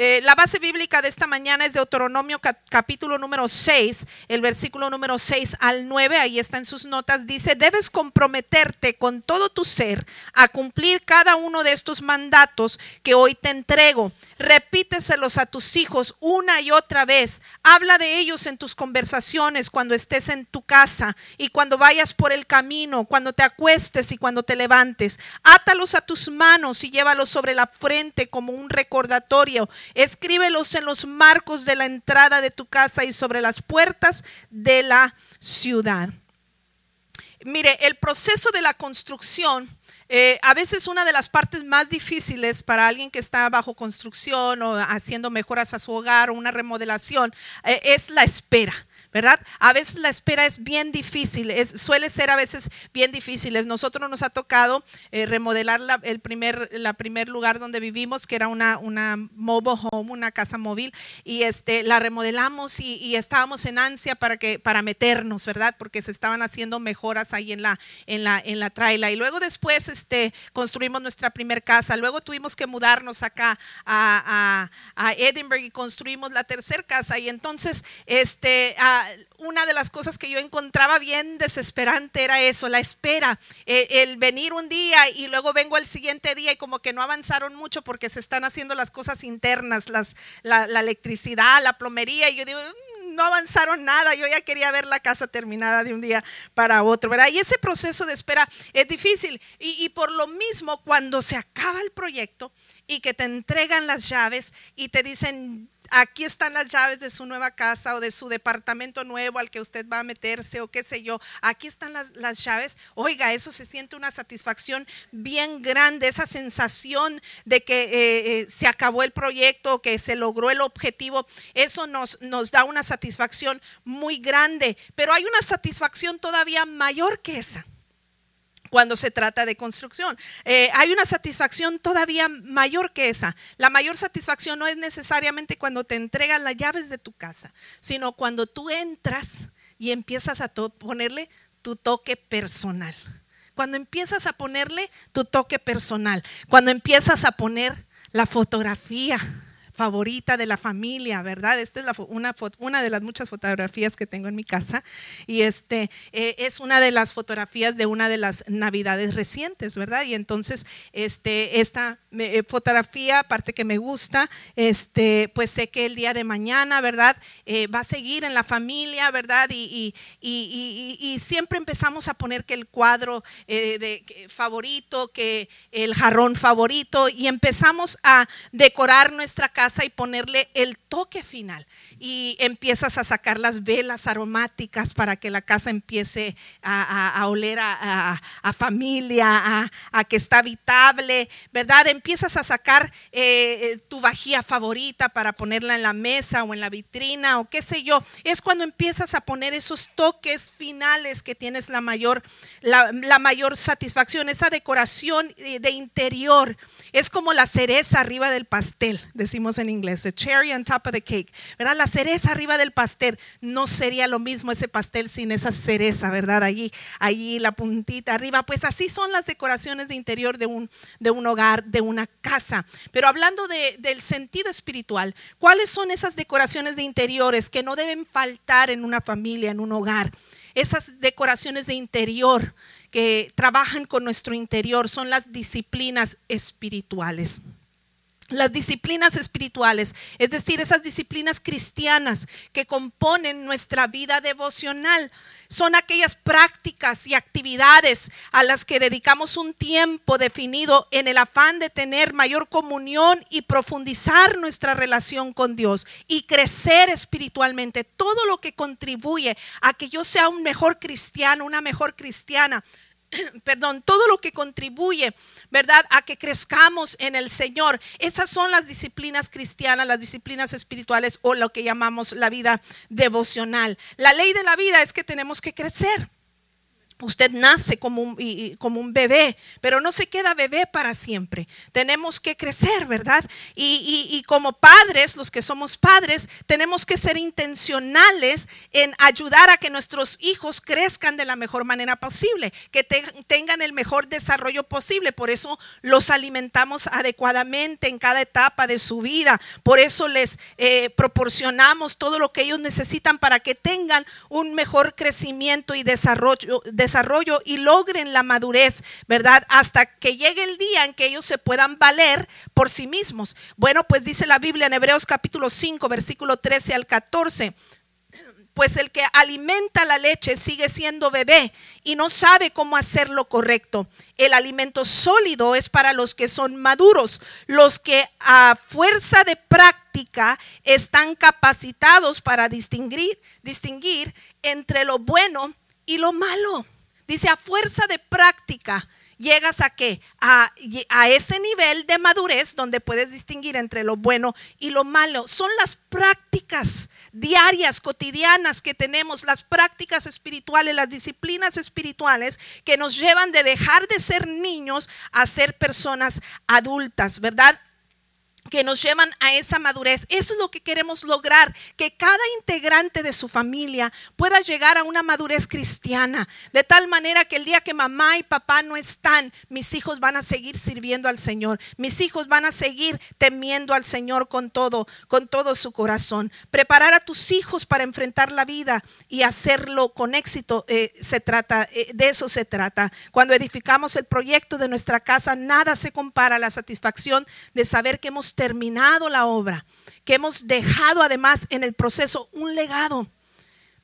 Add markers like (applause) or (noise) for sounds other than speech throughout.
Eh, la base bíblica de esta mañana es Deuteronomio capítulo número 6, el versículo número 6 al 9, ahí está en sus notas, dice, debes comprometerte con todo tu ser a cumplir cada uno de estos mandatos que hoy te entrego. Repíteselos a tus hijos una y otra vez. Habla de ellos en tus conversaciones cuando estés en tu casa y cuando vayas por el camino, cuando te acuestes y cuando te levantes. Átalos a tus manos y llévalos sobre la frente como un recordatorio Escríbelos en los marcos de la entrada de tu casa y sobre las puertas de la ciudad. Mire, el proceso de la construcción, eh, a veces una de las partes más difíciles para alguien que está bajo construcción o haciendo mejoras a su hogar o una remodelación, eh, es la espera. ¿Verdad? A veces la espera es bien difícil, es, suele ser a veces bien difícil. Nosotros nos ha tocado eh, remodelar la, el primer, lugar donde vivimos, que era una, una mobile home, una casa móvil, y este, la remodelamos y, estábamos en ansia para, que, para meternos, ¿verdad? Porque se estaban haciendo mejoras ahí en la, en la, en la traila. Y luego después este, construimos nuestra primer casa, luego tuvimos que mudarnos acá a, a, a Edinburgh y construimos la tercera casa. Y entonces, este, una de las cosas que yo encontraba bien desesperante era eso, la espera, e, el, venir un día y luego vengo al siguiente día y como que no avanzaron mucho porque se están haciendo las cosas internas, las, la, electricidad, la plomería, y yo digo, mm, no avanzaron nada, yo ya quería ver la casa terminada de un día para otro, ¿verdad? Y ese proceso de espera es difícil. Y, y, por lo mismo, cuando se acaba el proyecto y que te entregan las llaves y te dicen, aquí están las llaves de su nueva casa o de su departamento nuevo al que usted va a meterse o qué sé yo, aquí están las, llaves. Oiga, eso se siente una satisfacción bien grande, esa sensación de que eh, eh, se acabó el proyecto, que se logró el objetivo, eso nos, nos da una satisfacción muy grande, pero hay una satisfacción todavía mayor que esa cuando se trata de construcción. Eh, hay una satisfacción todavía mayor que esa. La mayor satisfacción no es necesariamente cuando te entregan las llaves de tu casa, sino cuando tú entras y empiezas a ponerle tu toque personal. Cuando empiezas a ponerle tu toque personal, cuando empiezas a poner la fotografía favorita de la familia, ¿verdad? Esta es una, una, de las muchas fotografías que tengo en mi casa y este eh, es una de las fotografías de una de las navidades recientes, ¿verdad? Y entonces este, esta eh, fotografía, aparte que me gusta, este, pues sé que el día de mañana, ¿verdad? Eh, va a seguir en la familia, ¿verdad? Y, y, siempre empezamos a poner que el cuadro favorito, que el jarrón favorito y empezamos a decorar nuestra casa y ponerle el toque final. Y empiezas a sacar las velas aromáticas para que la casa empiece a, oler a, familia, a, que está habitable, ¿verdad? Empiezas a sacar eh, eh, tu vajilla favorita para ponerla en la mesa o en la vitrina o qué sé yo. Es cuando empiezas a poner esos toques finales que tienes la mayor, la mayor satisfacción, esa decoración eh, de interior. Es como la cereza arriba del pastel, decimos en inglés, the cherry on top of the cake, ¿verdad? La cereza arriba del pastel. No sería lo mismo ese pastel sin esa cereza, ¿verdad? Allí, allí la puntita arriba. Pues así son las decoraciones de interior de un, de un hogar, de una casa. Pero hablando del sentido espiritual, ¿cuáles son esas decoraciones de interiores que no deben faltar en una familia, en un hogar? Esas decoraciones de interior que trabajan con nuestro interior son las disciplinas espirituales. Las disciplinas espirituales, es decir, esas disciplinas cristianas que componen nuestra vida devocional, son aquellas prácticas y actividades a las que dedicamos un tiempo definido en el afán de tener mayor comunión y profundizar nuestra relación con Dios y crecer espiritualmente. Todo lo que contribuye a que yo sea un mejor cristiano, una mejor cristiana, (clears throat) perdón, todo lo que contribuye, ¿verdad? A que crezcamos en el Señor. Esas son las disciplinas cristianas, las disciplinas espirituales o lo que llamamos la vida devocional. La ley de la vida es que tenemos que crecer. Usted nace como un, como un bebé, pero no se queda bebé para siempre. Tenemos que crecer, ¿verdad? Y, y, como padres, los que somos padres, tenemos que ser intencionales en ayudar a que nuestros hijos crezcan de la mejor manera posible, que tengan el mejor desarrollo posible. Por eso los alimentamos adecuadamente en cada etapa de su vida. Por eso les eh, proporcionamos todo lo que ellos necesitan para que tengan un mejor crecimiento y desarrollo y logren la madurez, ¿verdad? Hasta que llegue el día en que ellos se puedan valer por sí mismos. Bueno, pues dice la Biblia en Hebreos capítulo 5, versículo 13 al 14 pues el que alimenta la leche sigue siendo bebé y no sabe cómo hacer lo correcto. El alimento sólido es para los que son maduros, los que a fuerza de práctica están capacitados para distinguir, distinguir entre lo bueno y lo malo. Dice, a fuerza de práctica, llegas a qué? A, a, ese nivel de madurez donde puedes distinguir entre lo bueno y lo malo. Son las prácticas diarias, cotidianas que tenemos, las prácticas espirituales, las disciplinas espirituales que nos llevan de dejar de ser niños a ser personas adultas, ¿verdad? Que nos llevan a esa madurez. Eso es lo que queremos lograr, que cada integrante de su familia pueda llegar a una madurez cristiana, de tal manera que el día que mamá y papá no están, mis hijos van a seguir sirviendo al Señor, mis hijos van a seguir temiendo al Señor con todo, con todo su corazón. Preparar a tus hijos para enfrentar la vida y hacerlo con éxito, eh, se trata, eh, de eso se trata. Cuando edificamos el proyecto de nuestra casa, nada se compara a la satisfacción de saber que hemos terminado la obra, que hemos dejado además en el proceso un legado,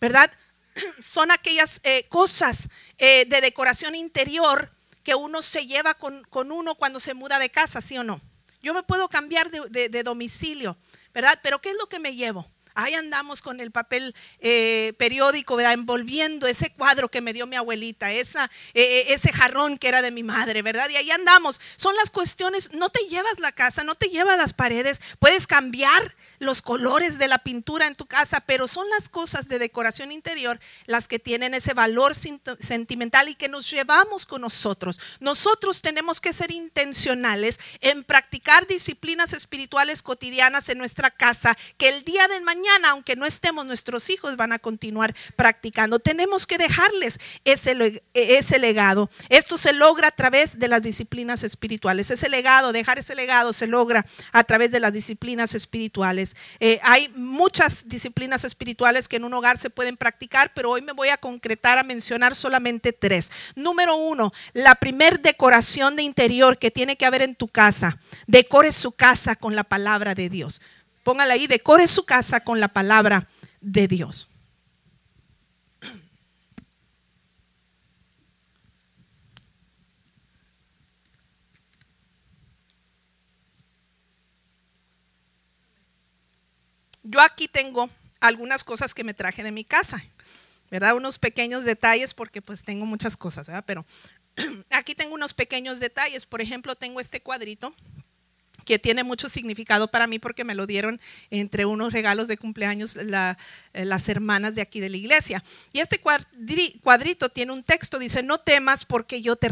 ¿verdad? (clears throat) Son aquellas eh, cosas eh, de decoración interior que uno se lleva con, uno cuando se muda de casa, ¿sí o no? Yo me puedo cambiar de, de domicilio, ¿verdad? Pero ¿qué es lo que me llevo? Ahí andamos con el papel eh, periódico, ¿verdad? Envolviendo ese cuadro que me dio mi abuelita, esa, eh, eh, ese jarrón que era de mi madre, ¿verdad? Y ahí andamos. Son las cuestiones, no te llevas la casa, no te llevas las paredes, puedes cambiar los colores de la pintura en tu casa, pero son las cosas de decoración interior las que tienen ese valor sentimental y que nos llevamos con nosotros. Nosotros tenemos que ser intencionales en practicar disciplinas espirituales cotidianas en nuestra casa, que el día de mañana aunque no estemos, nuestros hijos van a continuar practicando. Tenemos que dejarles ese, ese legado. Esto se logra a través de las disciplinas espirituales. Ese legado, dejar ese legado se logra a través de las disciplinas espirituales. Eh, hay muchas disciplinas espirituales que en un hogar se pueden practicar, pero hoy me voy a concretar a mencionar solamente tres. Número uno, la primer decoración de interior que tiene que haber en tu casa. Decore su casa con la palabra de Dios. Póngale ahí, decore su casa con la palabra de Dios. Yo aquí tengo algunas cosas que me traje de mi casa, ¿verdad? Unos pequeños detalles porque pues tengo muchas cosas, ¿verdad? Pero (clears throat) aquí tengo unos pequeños detalles. Por ejemplo, tengo este cuadrito que tiene mucho significado para mí porque me lo dieron entre unos regalos de cumpleaños eh, las hermanas de aquí de la iglesia. Y este cuadrito tiene un texto, dice, no temas porque yo te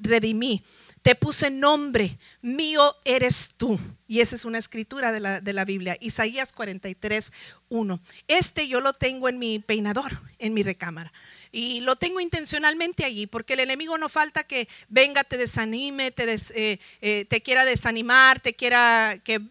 redimí, te puse nombre, mío eres tú. Y esa es una escritura de la, de la Biblia, Isaías 43, 1. Este yo lo tengo en mi peinador, en mi recámara. Y lo tengo intencionalmente allí, porque el enemigo no falta que venga, te desanime, te, eh, eh, te quiera desanimar, te quiera que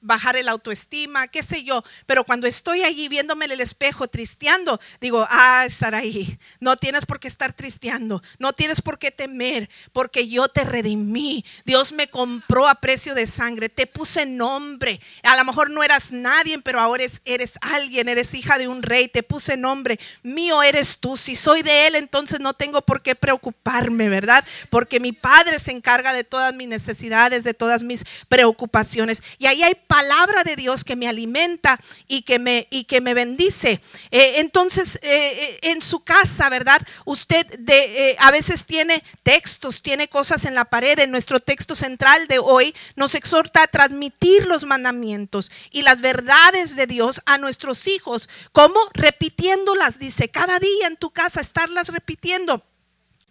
bajar el autoestima, qué sé yo. Pero cuando estoy allí viéndome en el espejo, tristeando, digo, ah, estar ahí. No tienes por qué estar tristeando, no tienes por qué temer, porque yo te redimí. Dios me compró a precio de sangre, te puse nombre. A lo mejor no eras nadie, pero ahora eres, eres alguien, eres hija de un rey, te puse nombre. Mío eres tú. Si soy de Él, entonces no tengo por qué preocuparme, ¿verdad? Porque mi Padre se encarga de todas mis necesidades, de todas mis preocupaciones. Y ahí hay palabra de Dios que me alimenta y que me, y que me bendice. Eh, entonces, eh, eh, en su casa, ¿verdad? Usted de, a veces tiene textos, tiene cosas en la pared. En nuestro texto central de hoy nos exhorta a transmitir los mandamientos y las verdades de Dios a nuestros hijos. como Repitiéndolas, dice, cada día en tu casa, estarlas repitiendo.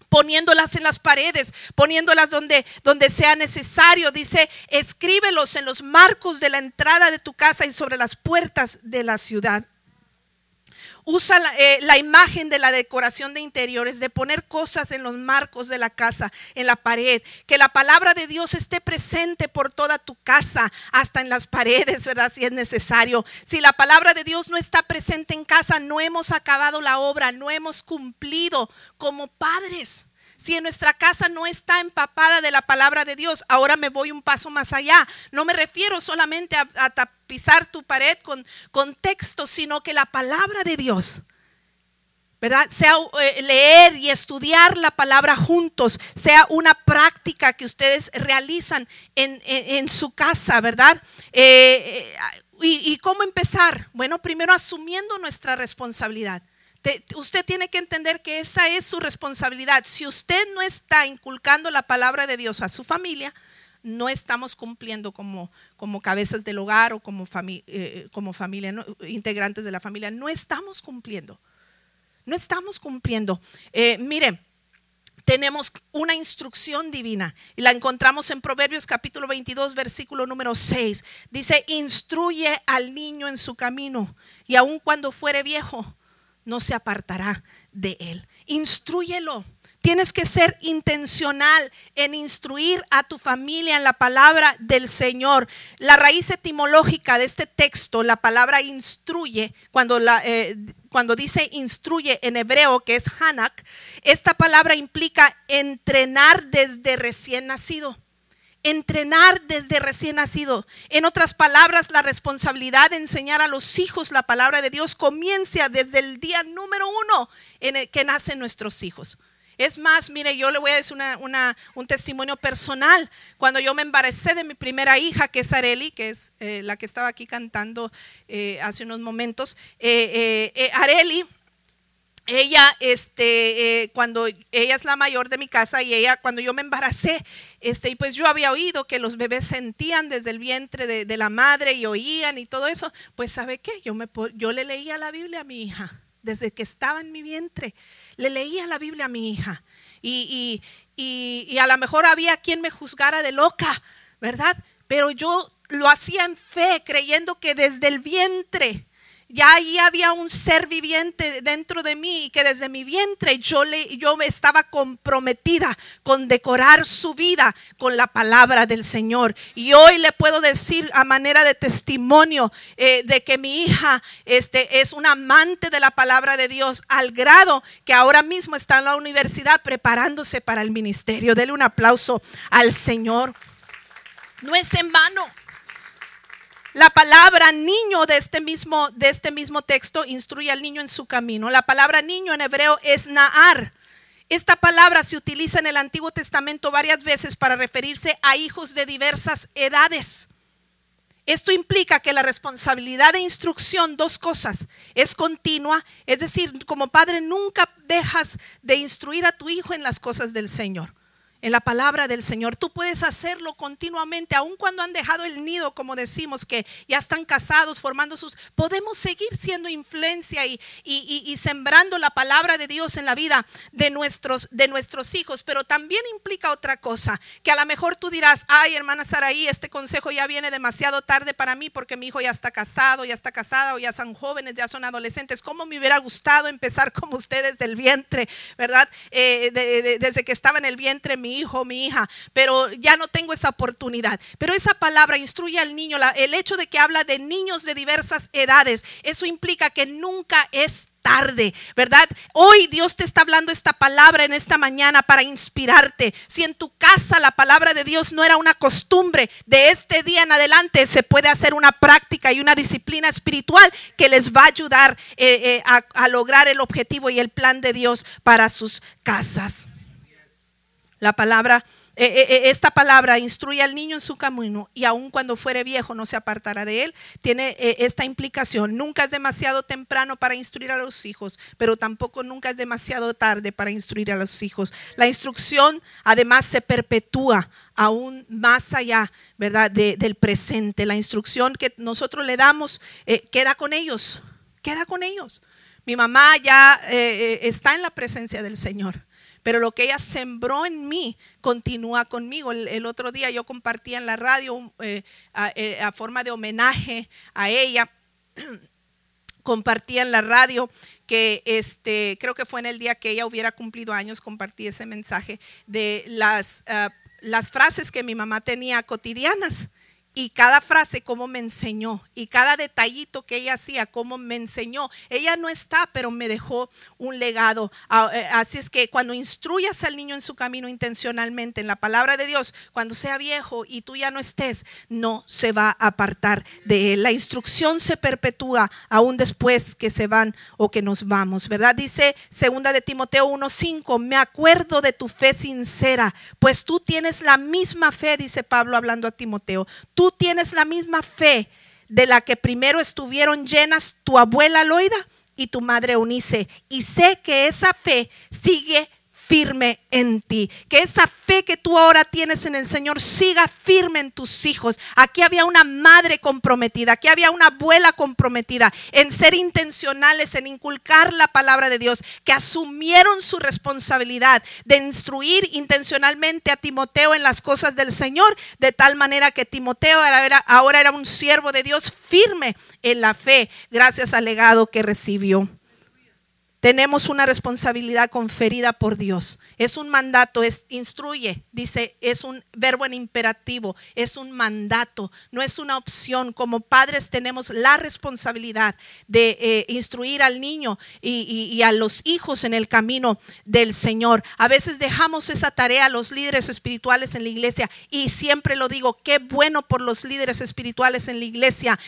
Poniéndolas en las paredes, poniéndolas donde, donde sea necesario. Dice, escríbelos en los marcos de la entrada de tu casa y sobre las puertas de la ciudad. Usa eh, la, imagen de la decoración de interiores, de poner cosas en los marcos de la casa, en la pared. Que la palabra de Dios esté presente por toda tu casa, hasta en las paredes, ¿verdad? Si es necesario. Si la palabra de Dios no está presente en casa, no hemos acabado la obra, no hemos cumplido como padres si en nuestra casa no está empapada de la palabra de Dios, ahora me voy un paso más allá. No me refiero solamente a, tapizar tu pared con, con sino que la palabra de Dios. ¿verdad? Sea eh, leer y estudiar la palabra juntos, sea una práctica que ustedes realizan en, su casa, ¿verdad? Eh, eh, y, ¿Y cómo empezar? Bueno, primero asumiendo nuestra responsabilidad usted tiene que entender que esa es su responsabilidad. Si usted no está inculcando la palabra de Dios a su familia, no estamos cumpliendo como, como cabezas del hogar o como, eh, como familia, integrantes de la familia. No estamos cumpliendo. No estamos cumpliendo. Eh, mire, tenemos una instrucción divina y la encontramos en Proverbios capítulo 22, versículo número 6. Dice, instruye al niño en su camino y aun cuando fuere viejo, no se apartará de él. Instruyelo. Tienes que ser intencional en instruir a tu familia en la palabra del Señor. La raíz etimológica de este texto, la palabra instruye, cuando, eh, cuando dice instruye en hebreo, que es Hanak, esta palabra implica entrenar desde recién nacido entrenar desde recién nacido. En otras palabras, la responsabilidad de enseñar a los hijos la palabra de Dios comienza desde el día número uno en el que nacen nuestros hijos. Es más, mire, yo le voy a decir un testimonio personal. Cuando yo me embaracé de mi primera hija, que es Areli, que es eh, la que estaba aquí cantando eh, hace unos momentos, eh, Areli ella, este, eh, cuando ella es la mayor de mi casa y ella, cuando yo me embaracé, este, y pues yo había oído que los bebés sentían desde el vientre de, la madre y oían y todo eso, pues sabe qué, yo, me, yo le leía la Biblia a mi hija, desde que estaba en mi vientre, le leía la Biblia a mi hija. Y, y, y a lo mejor había quien me juzgara de loca, ¿verdad? Pero yo lo hacía en fe, creyendo que desde el vientre ya ahí había un ser viviente dentro de mí y que desde mi vientre yo, le, yo estaba comprometida con decorar su vida con la palabra del Señor. Y hoy le puedo decir a manera de testimonio eh, de que mi hija este, es una amante de la palabra de Dios al grado que ahora mismo está en la universidad preparándose para el ministerio. Dele un aplauso al Señor. No es en vano. La palabra niño de este mismo, de este mismo texto instruye al niño en su camino. La palabra niño en hebreo es Naar. Esta palabra se utiliza en el Antiguo Testamento varias veces para referirse a hijos de diversas edades. Esto implica que la responsabilidad de instrucción, dos cosas, es continua, es decir, como padre nunca dejas de instruir a tu hijo en las cosas del Señor en la palabra del Señor. Tú puedes hacerlo continuamente, aun cuando han dejado el nido, como decimos, que ya están casados, formando sus... Podemos seguir siendo influencia y, y, sembrando la palabra de Dios en la vida de nuestros, de nuestros hijos, pero también implica otra cosa, que a lo mejor tú dirás, ay hermana Saraí, este consejo ya viene demasiado tarde para mí porque mi hijo ya está casado, ya está casada o ya son jóvenes, ya son adolescentes. ¿Cómo me hubiera gustado empezar (laughs) como ustedes del vientre, verdad? Eh, desde que estaba en el vientre mi hijo, mi hija, pero ya no tengo esa oportunidad. Pero esa palabra instruye al niño, el hecho de que habla de niños de diversas edades, eso implica que nunca es tarde, ¿verdad? Hoy Dios te está hablando esta palabra en esta mañana para inspirarte. Si en tu casa la palabra de Dios no era una costumbre, de este día en adelante se puede hacer una práctica y una disciplina espiritual que les va a ayudar eh, eh, a lograr el objetivo y el plan de Dios para sus casas. La palabra, eh, eh, eh, esta palabra instruye al niño en su camino y aun cuando fuere viejo no se apartará de él. Tiene esta implicación. Nunca es demasiado temprano para instruir a los hijos, pero tampoco nunca es demasiado tarde para instruir a los hijos. La instrucción además se perpetúa aún más allá, ¿verdad? del presente. La instrucción que nosotros le damos queda con ellos, queda con ellos. Mi mamá ya está en la presencia del Señor pero lo que ella sembró en mí continúa conmigo. El, otro día yo compartía en la radio eh, eh, a, forma de homenaje a ella, (clears throat) compartía en la radio que este, creo que fue en el día que ella hubiera cumplido años, compartí ese mensaje de las, ah, las frases que mi mamá tenía cotidianas y cada frase como me enseñó y cada detallito que ella hacía como me enseñó. Ella no está, pero me dejó un legado. Ah, eh, así es que cuando instruyas al niño en su camino intencionalmente en la palabra de Dios, cuando sea viejo y tú ya no estés, no se va a apartar de él. La instrucción se perpetúa aún después que se van o que nos vamos, ¿verdad? Dice segunda de Timoteo 1:5, "Me acuerdo de tu fe sincera, pues tú tienes la misma fe", dice Pablo hablando a Timoteo. Tú tienes la misma fe de la que primero estuvieron llenas tu abuela Loida y tu madre Eunice. Y sé que esa fe sigue firme en ti. Que esa fe que tú ahora tienes en el Señor siga firme en tus hijos. Aquí había una madre comprometida, aquí había una abuela comprometida en ser intencionales, en inculcar la palabra de Dios, que asumieron su responsabilidad de instruir intencionalmente a Timoteo en las cosas del Señor, de tal manera que Timoteo ahora era un siervo de Dios firme en la fe, gracias al legado que recibió. Tenemos una responsabilidad conferida por Dios. Es un mandato, es instruye, dice, es un verbo en imperativo, es un mandato, no es una opción. Como padres tenemos la responsabilidad de eh, instruir al niño y, a los hijos en el camino del Señor. A veces dejamos esa tarea a los líderes espirituales en la iglesia y siempre lo digo, qué bueno por los líderes espirituales en la iglesia,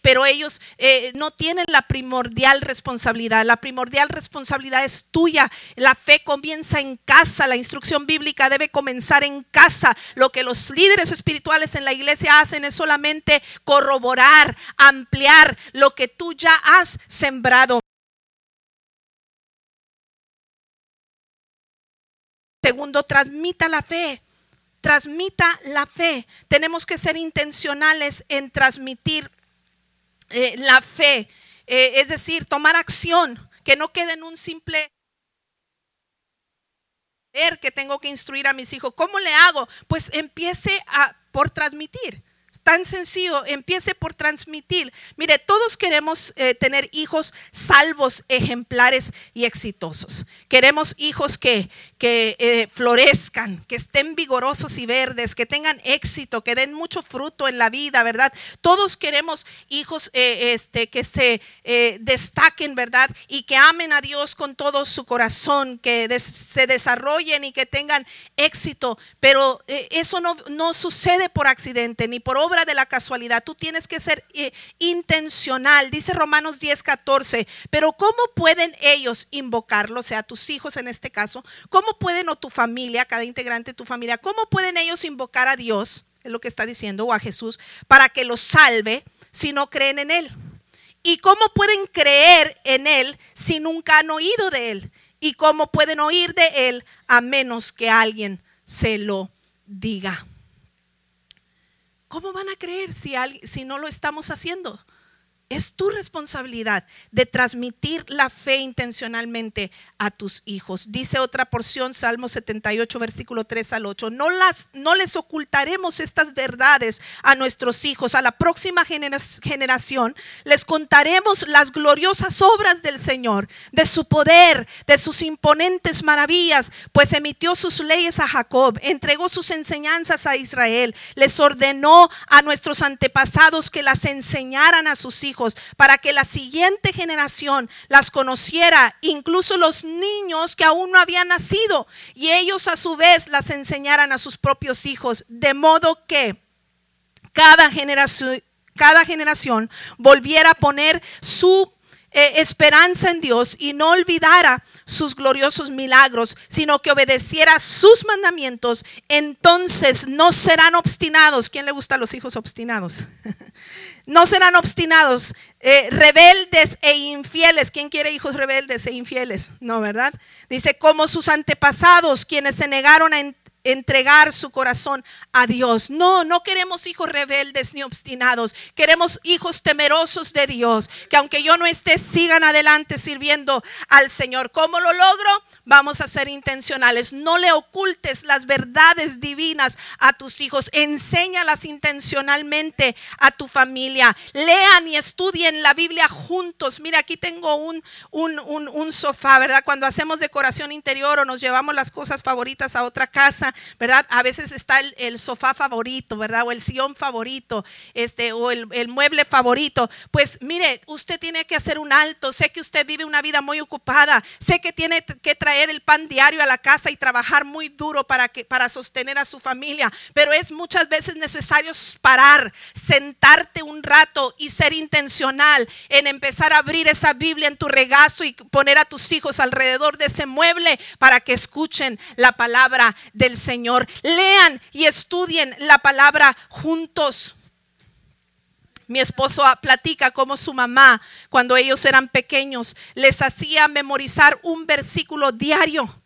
pero ellos eh, no tienen la primordial responsabilidad. La primordial responsabilidad es tuya. La fe comienza en casa, la instrucción bíblica debe comenzar en casa. Lo que los líderes espirituales en la iglesia hacen es solamente corroborar, ampliar lo que tú ya has sembrado. Segundo, transmita la fe. Transmita la fe. Tenemos que ser intencionales en transmitir eh, la fe. Eh, es decir, tomar acción que no quede en un simple que tengo que instruir a mis hijos. ¿Cómo le hago? Pues empiece a por transmitir tan sencillo, empiece por transmitir. Mire, todos queremos eh, tener hijos salvos, ejemplares y exitosos. Queremos hijos que, que eh, florezcan, que estén vigorosos y verdes, que tengan éxito, que den mucho fruto en la vida, ¿verdad? Todos queremos hijos eh, este, que se destaquen, ¿verdad? Y que amen a Dios con todo su corazón, que se desarrollen y que tengan éxito. Pero eso no, no sucede por accidente ni por obra de la casualidad, tú tienes que ser eh, intencional. Dice Romanos 10, 14, pero ¿cómo pueden ellos invocarlo, o sea, tus hijos en este caso? ¿Cómo pueden o tu familia, cada integrante de tu familia, cómo pueden ellos invocar a Dios, es lo que está diciendo, o a Jesús, para que los salve si no creen en Él? ¿Y cómo pueden creer en Él si nunca han oído de Él? ¿Y cómo pueden oír de Él a menos que alguien se lo diga? ¿Cómo van a creer si, si no lo estamos haciendo? Es tu responsabilidad de transmitir la fe intencionalmente a tus hijos. Dice otra porción, Salmo 78, versículo 3 al 8. No, las, no les ocultaremos estas verdades a nuestros hijos. A la próxima generación les contaremos las gloriosas obras del Señor, de su poder, de sus imponentes maravillas, pues emitió sus leyes a Jacob, entregó sus enseñanzas a Israel, les ordenó a nuestros antepasados que las enseñaran a sus hijos para que la siguiente generación las conociera, incluso los niños que aún no habían nacido, y ellos a su vez las enseñaran a sus propios hijos, de modo que cada generación, cada generación volviera a poner su eh, esperanza en Dios y no olvidara sus gloriosos milagros, sino que obedeciera sus mandamientos, entonces no serán obstinados. ¿Quién le gusta a los hijos obstinados? (laughs) no serán obstinados, eh, rebeldes e infieles. ¿Quién quiere hijos rebeldes e infieles? No, ¿verdad? Dice, como sus antepasados, quienes se negaron a entregar su corazón a Dios. No, no queremos hijos rebeldes ni obstinados. Queremos hijos temerosos de Dios. Que aunque yo no esté, sigan adelante sirviendo al Señor. ¿Cómo lo logro? Vamos a ser intencionales. No le ocultes las verdades divinas a tus hijos. Enséñalas intencionalmente a tu familia. Lean y estudien la Biblia juntos. Mira, aquí tengo un, un, un sofá, ¿verdad? Cuando hacemos decoración interior o nos llevamos las cosas favoritas a otra casa, ¿verdad? A veces está el, sofá favorito, ¿verdad? O el sillón favorito, este, o el, mueble favorito. Pues mire, usted tiene que hacer un alto. Sé que usted vive una vida muy ocupada. Sé que tiene que traer el pan diario a la casa y trabajar muy duro para, que, para sostener a su familia. Pero es muchas veces necesario parar, sentarte un rato y ser intencional en empezar a abrir esa Biblia en tu regazo y poner a tus hijos alrededor de ese mueble para que escuchen la palabra del Señor. Lean y estudien la palabra juntos. Mi esposo platica cómo su mamá, cuando ellos eran pequeños, les hacía memorizar un versículo diario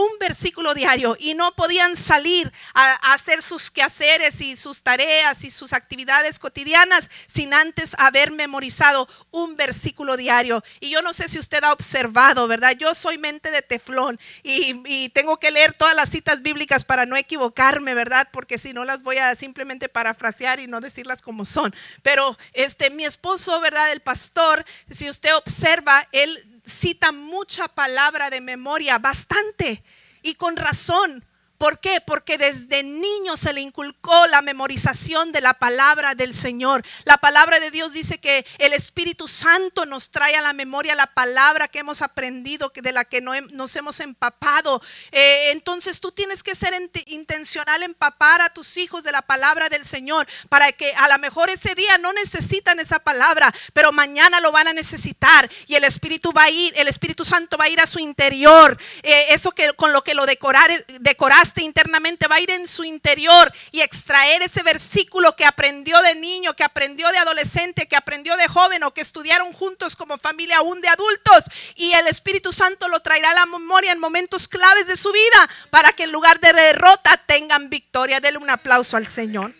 un versículo diario y no podían salir a, hacer sus quehaceres y sus tareas y sus actividades cotidianas sin antes haber memorizado un versículo diario. Y yo no sé si usted ha observado, ¿verdad? Yo soy mente de teflón y, tengo que leer todas las citas bíblicas para no equivocarme, ¿verdad? Porque si no las voy a simplemente parafrasear y no decirlas como son. Pero este mi esposo, ¿verdad? El pastor, si usted observa, él cita mucha palabra de memoria, bastante, y con razón, ¿Por qué? Porque desde niño se le inculcó la memorización de la palabra del Señor. La palabra de Dios dice que el Espíritu Santo nos trae a la memoria la palabra que hemos aprendido, de la que nos hemos empapado. Eh, entonces tú tienes que ser intencional empapar a tus hijos de la palabra del Señor para que a lo mejor ese día no necesitan esa palabra, pero mañana lo van a necesitar y el Espíritu va a ir, el Espíritu Santo va a ir a su interior. Eh, eso que con lo que lo decorar, decoraste internamente, va a ir en su interior y extraer ese versículo que aprendió de niño, que aprendió de adolescente, que aprendió de joven o que estudiaron juntos como familia aún de adultos. Y el Espíritu Santo lo traerá a la memoria en momentos claves de su vida para que en lugar de derrota tengan victoria. Dele un aplauso al Señor.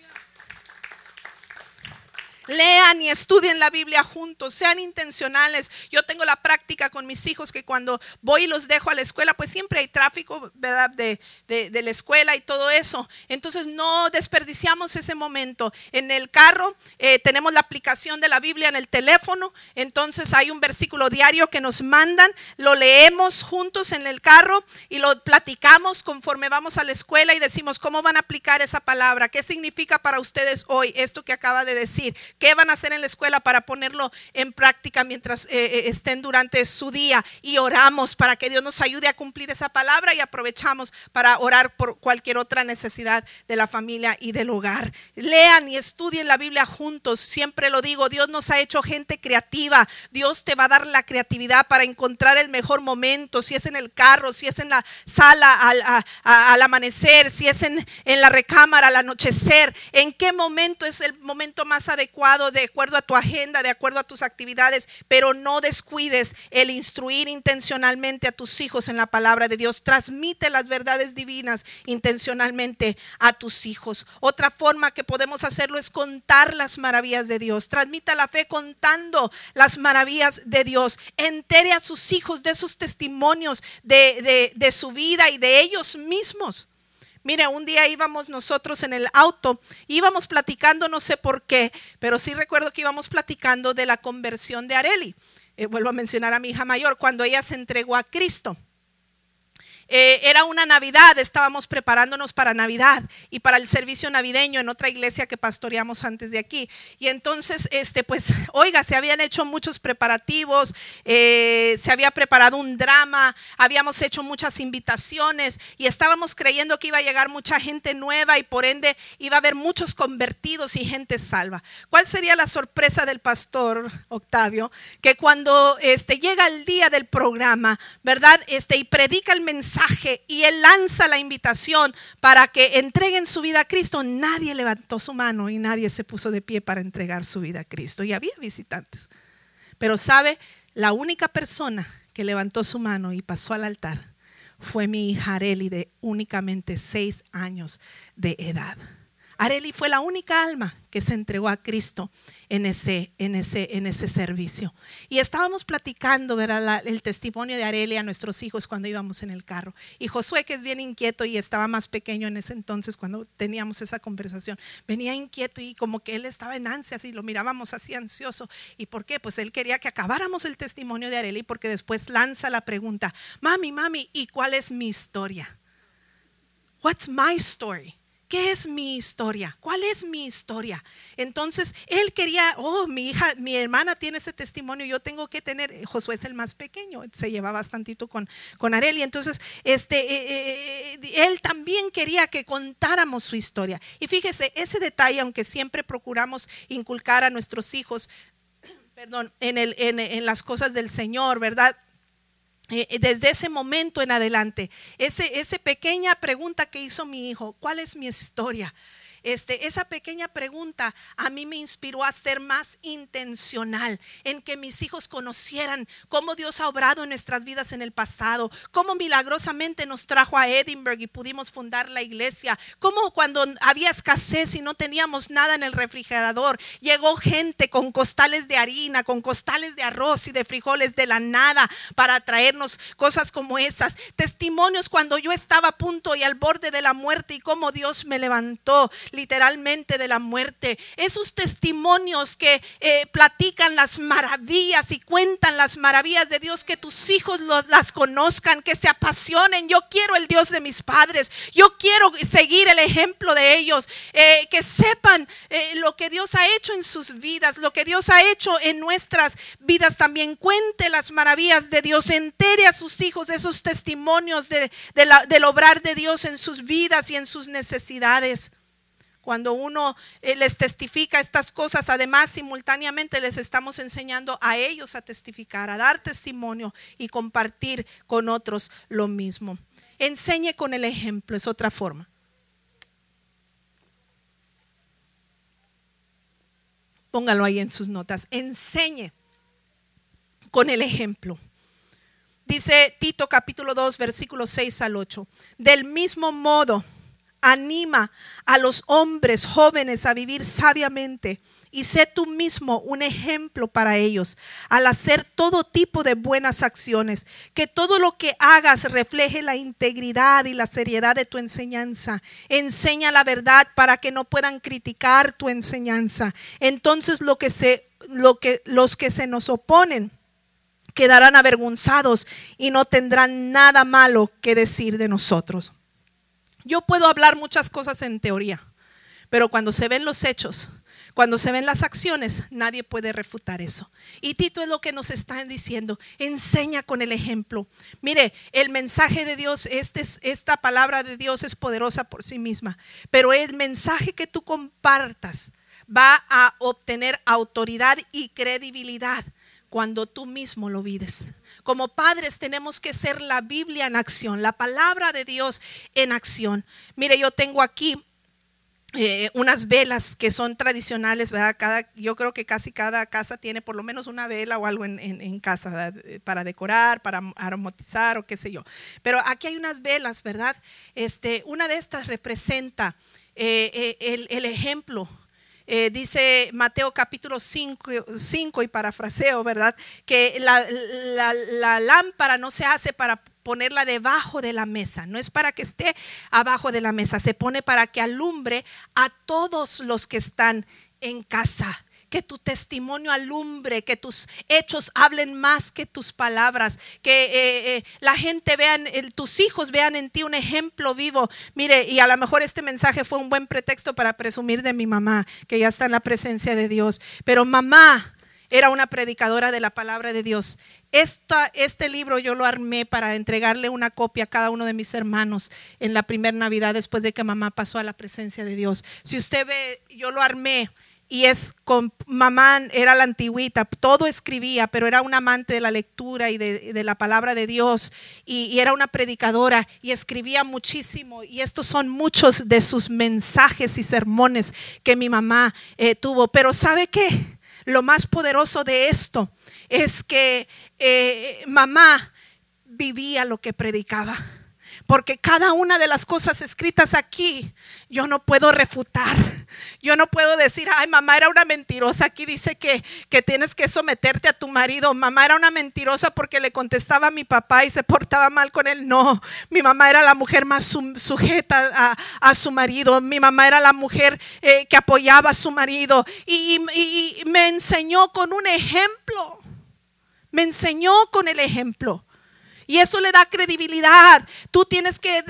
Lean y estudien la Biblia juntos, sean intencionales. Yo tengo la práctica con mis hijos que cuando voy y los dejo a la escuela, pues siempre hay tráfico. De, de, la escuela y todo eso. Entonces no desperdiciamos ese momento. En el carro eh, tenemos la aplicación de la Biblia en el teléfono, entonces hay un versículo diario que nos mandan, lo leemos juntos en el carro y lo platicamos conforme vamos a la escuela y decimos cómo van a aplicar esa palabra, qué significa para ustedes hoy esto que acaba de decir qué van a hacer en la escuela para ponerlo en práctica mientras eh, eh, estén durante su día. Y oramos para que Dios nos ayude a cumplir esa palabra y aprovechamos para orar por cualquier otra necesidad de la familia y del hogar. Lean y estudien la Biblia juntos. Siempre lo digo, Dios nos ha hecho gente creativa. Dios te va a dar la creatividad para encontrar el mejor momento, si es en el carro, si es en la sala al, amanecer, si es en, en la recámara al anochecer. ¿En qué momento es el momento más adecuado? De acuerdo a tu agenda, de acuerdo a tus actividades, pero no descuides el instruir intencionalmente a tus hijos en la palabra de Dios. Transmite las verdades divinas intencionalmente a tus hijos. Otra forma que podemos hacerlo es contar las maravillas de Dios. Transmita la fe contando las maravillas de Dios. Entere a sus hijos de sus testimonios de, de su vida y de ellos mismos. Mire, un día íbamos nosotros en el auto, íbamos platicando, no sé por qué, pero sí recuerdo que íbamos platicando de la conversión de Areli. Eh, vuelvo a mencionar a mi hija mayor, cuando ella se entregó a Cristo. Eh, era una Navidad, estábamos preparándonos para Navidad y para el servicio navideño en otra iglesia que pastoreamos antes de aquí. Y entonces, este, pues, (laughs) oiga, se habían hecho muchos preparativos, eh, se había preparado un drama, habíamos hecho muchas invitaciones y estábamos creyendo que iba a llegar mucha gente nueva y por ende iba a haber muchos convertidos y gente salva. ¿Cuál sería la sorpresa del pastor Octavio? Que cuando este, llega el día del programa, ¿verdad? Este, y predica el mensaje y él lanza la invitación para que entreguen su vida a Cristo, nadie levantó su mano y nadie se puso de pie para entregar su vida a Cristo. Y había visitantes. Pero sabe, la única persona que levantó su mano y pasó al altar fue mi hija Areli de únicamente seis años de edad. Areli fue la única alma que se entregó a Cristo en ese, en ese, en ese servicio. Y estábamos platicando, ¿verdad? el testimonio de Areli a nuestros hijos cuando íbamos en el carro. Y Josué, que es bien inquieto y estaba más pequeño en ese entonces cuando teníamos esa conversación, venía inquieto y como que él estaba en ansias y lo mirábamos así ansioso. ¿Y por qué? Pues él quería que acabáramos el testimonio de Areli porque después lanza la pregunta, mami, mami, ¿y cuál es mi historia? What's my story? ¿Qué es mi historia? ¿Cuál es mi historia? Entonces, él quería, oh, mi hija, mi hermana tiene ese testimonio, yo tengo que tener, Josué es el más pequeño, se lleva bastantito con, con Areli. Entonces, este, eh, eh, él también quería que contáramos su historia. Y fíjese, ese detalle, aunque siempre procuramos inculcar a nuestros hijos, (clears throat) perdón, en, el, en las cosas del Señor, ¿verdad? Eh, eh, desde ese momento en adelante, esa pequeña pregunta que hizo mi hijo, ¿cuál es mi historia? Este, esa pequeña pregunta a mí me inspiró a ser más intencional en que mis hijos conocieran cómo Dios ha obrado en nuestras vidas en el pasado, cómo milagrosamente nos trajo a Edinburgh y pudimos fundar la iglesia, cómo cuando había escasez y no teníamos nada en el refrigerador, llegó gente con costales de harina, con costales de arroz y de frijoles de la nada para traernos cosas como esas. Testimonios cuando yo estaba a punto y al borde de la muerte y cómo Dios me levantó literalmente de la muerte. Esos testimonios que eh, platican las maravillas y cuentan las maravillas de Dios, que tus hijos las conozcan, que se apasionen. Yo quiero el Dios de mis padres. Yo quiero seguir el ejemplo de ellos. Eh, que sepan eh, lo que Dios ha hecho en sus vidas, lo que Dios ha hecho en nuestras vidas también. Cuente las maravillas de Dios. Entere a sus hijos esos testimonios de, del obrar de Dios en sus vidas y en sus necesidades. Cuando uno eh, les testifica estas cosas, además simultáneamente les estamos enseñando a ellos a testificar, a dar testimonio y compartir con otros lo mismo. Enseñe con el ejemplo, es otra forma. Póngalo ahí en sus notas. Enseñe con el ejemplo. Dice Tito capítulo 2, versículos 6 al 8. Del mismo modo Anima a los hombres jóvenes a vivir sabiamente y sé tú mismo un ejemplo para ellos al hacer todo tipo de buenas acciones. Que todo lo que hagas refleje la integridad y la seriedad de tu enseñanza. Enseña la verdad para que no puedan criticar tu enseñanza. Entonces lo que se, lo que, los que se nos oponen quedarán avergonzados y no tendrán nada malo que decir de nosotros. Yo puedo hablar muchas cosas en teoría, pero cuando se ven los hechos, cuando se ven las acciones, nadie puede refutar eso. Y Tito es lo que nos está diciendo. Enseña con el ejemplo. Mire, el mensaje de Dios, este, esta palabra de Dios es poderosa por sí misma, pero el mensaje que tú compartas va a obtener autoridad y credibilidad cuando tú mismo lo vides. Como padres tenemos que ser la Biblia en acción, la palabra de Dios en acción. Mire, yo tengo aquí eh, unas velas que son tradicionales, ¿verdad? Cada, yo creo que casi cada casa tiene por lo menos una vela o algo en, casa para decorar, para aromatizar o qué sé yo. Pero aquí hay unas velas, ¿verdad? Este, una de estas representa eh, eh, el, el ejemplo eh, dice Mateo capítulo 5, y parafraseo, ¿verdad? Que la, lámpara no se hace para ponerla debajo de la mesa, no es para que esté abajo de la mesa, se pone para que alumbre a todos los que están en casa que tu testimonio alumbre, que tus hechos hablen más que tus palabras, que eh, eh, la gente vean, tus hijos vean en ti un ejemplo vivo. Mire, y a lo mejor este mensaje fue un buen pretexto para presumir de mi mamá, que ya está en la presencia de Dios. Pero mamá era una predicadora de la palabra de Dios. Esta, este libro yo lo armé para entregarle una copia a cada uno de mis hermanos en la primera Navidad después de que mamá pasó a la presencia de Dios. Si usted ve, yo lo armé y es con mamá, era la antigüita, todo escribía, pero era un amante de la lectura y de, la palabra de Dios y, era una predicadora y escribía muchísimo y estos son muchos de sus mensajes y sermones que mi mamá eh, tuvo. Pero ¿sabe qué? Lo más poderoso de esto es que eh, mamá vivía lo que predicaba. porque cada una de las cosas escritas aquí yo no puedo refutar. Yo no puedo decir, ay, mamá era una mentirosa. Aquí dice que, que, tienes que someterte a tu marido. Mamá era una mentirosa porque le contestaba a mi papá y se portaba mal con él. No, mi mamá era la mujer más sujeta a, su marido. Mi mamá era la mujer eh, que apoyaba a su marido. Y me enseñó con un ejemplo. Me enseñó con el ejemplo. Y eso le da credibilidad. Tú tienes que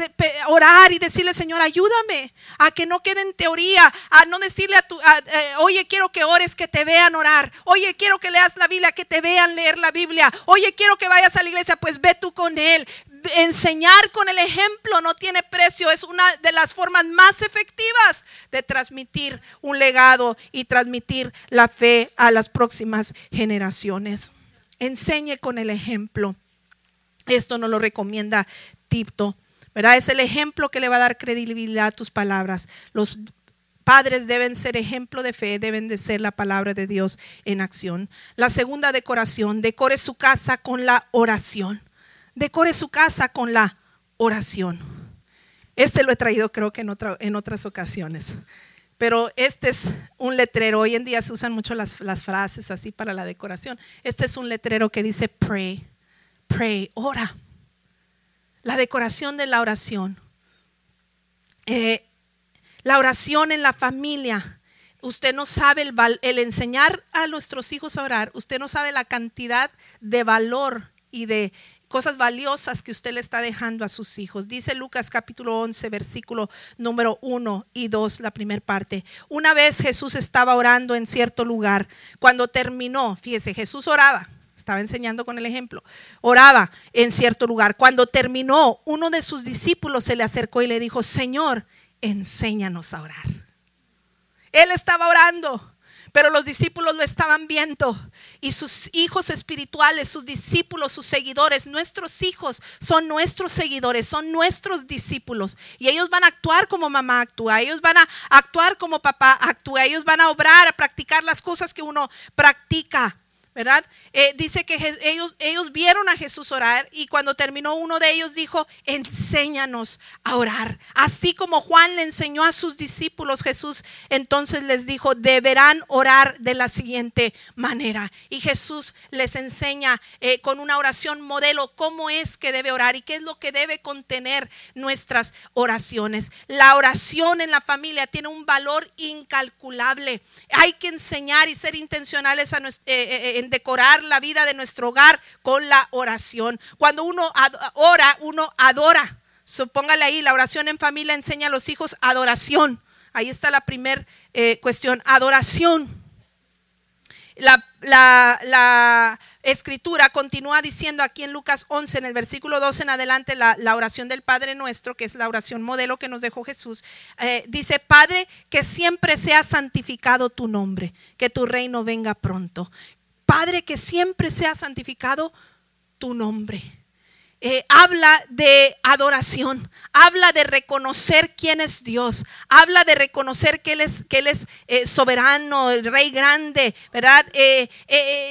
orar y decirle, Señor, ayúdame a que no quede en teoría, a no decirle a tu, eh, oye, quiero que ores, que te vean orar. Oye, quiero que leas la Biblia, que te vean leer la Biblia. Oye, quiero que vayas a la iglesia, pues ve tú con él. Enseñar con el ejemplo no tiene precio, es una de las formas más efectivas de transmitir un legado y transmitir la fe a las próximas generaciones. Enseñe con el ejemplo. Esto nos lo recomienda Tito, ¿verdad? Es el ejemplo que le va a dar credibilidad a tus palabras. Los padres deben ser ejemplo de fe, deben de ser la palabra de Dios en acción. La segunda decoración, decore su casa con la oración. Decore su casa con la oración. Este lo he traído creo que en, en otras ocasiones. Pero este es un letrero. Hoy en día se usan mucho las, las frases así para la decoración. Este es un letrero que dice pray pray, ora. La decoración de la oración. Eh, la oración en la familia. Usted no sabe el, el enseñar a nuestros hijos a orar. Usted no sabe la cantidad de valor y de cosas valiosas que usted le está dejando a sus hijos. Dice Lucas capítulo 11, versículo número 1 y 2, la primera parte. Una vez Jesús estaba orando en cierto lugar. Cuando terminó, fíjese, Jesús oraba estaba enseñando con el ejemplo, oraba en cierto lugar. Cuando terminó, uno de sus discípulos se le acercó y le dijo, Señor, enséñanos a orar. Él estaba orando, pero los discípulos lo estaban viendo y sus hijos espirituales, sus discípulos, sus seguidores, nuestros hijos son nuestros seguidores, son nuestros discípulos y ellos van a actuar como mamá actúa, ellos van a actuar como papá actúa, ellos van a obrar, a practicar las cosas que uno practica. ¿Verdad? Eh, dice que ellos, vieron a Jesús orar y cuando terminó uno de ellos dijo, enséñanos a orar. Así como Juan le enseñó a sus discípulos, Jesús entonces les dijo, deberán orar de la siguiente manera. Y Jesús les enseña eh, con una oración modelo cómo es que debe orar y qué es lo que debe contener nuestras oraciones. La oración en la familia tiene un valor incalculable. Hay que enseñar y ser intencionales a eh, en decorar la vida de nuestro hogar con la oración. Cuando uno ora, uno adora. Supóngale ahí, la oración en familia enseña a los hijos adoración. Ahí está la primera eh, cuestión, adoración. La, escritura continúa diciendo aquí en Lucas 11, en el versículo 12 en adelante, la, oración del Padre nuestro, que es la oración modelo que nos dejó Jesús, eh, dice, Padre, que siempre sea santificado tu nombre, que tu reino venga pronto, Padre, que siempre sea santificado tu nombre. Eh, habla de adoración, habla de reconocer quién es Dios, habla de reconocer que Él es, que él es eh, soberano, el Rey grande, ¿verdad? Eh,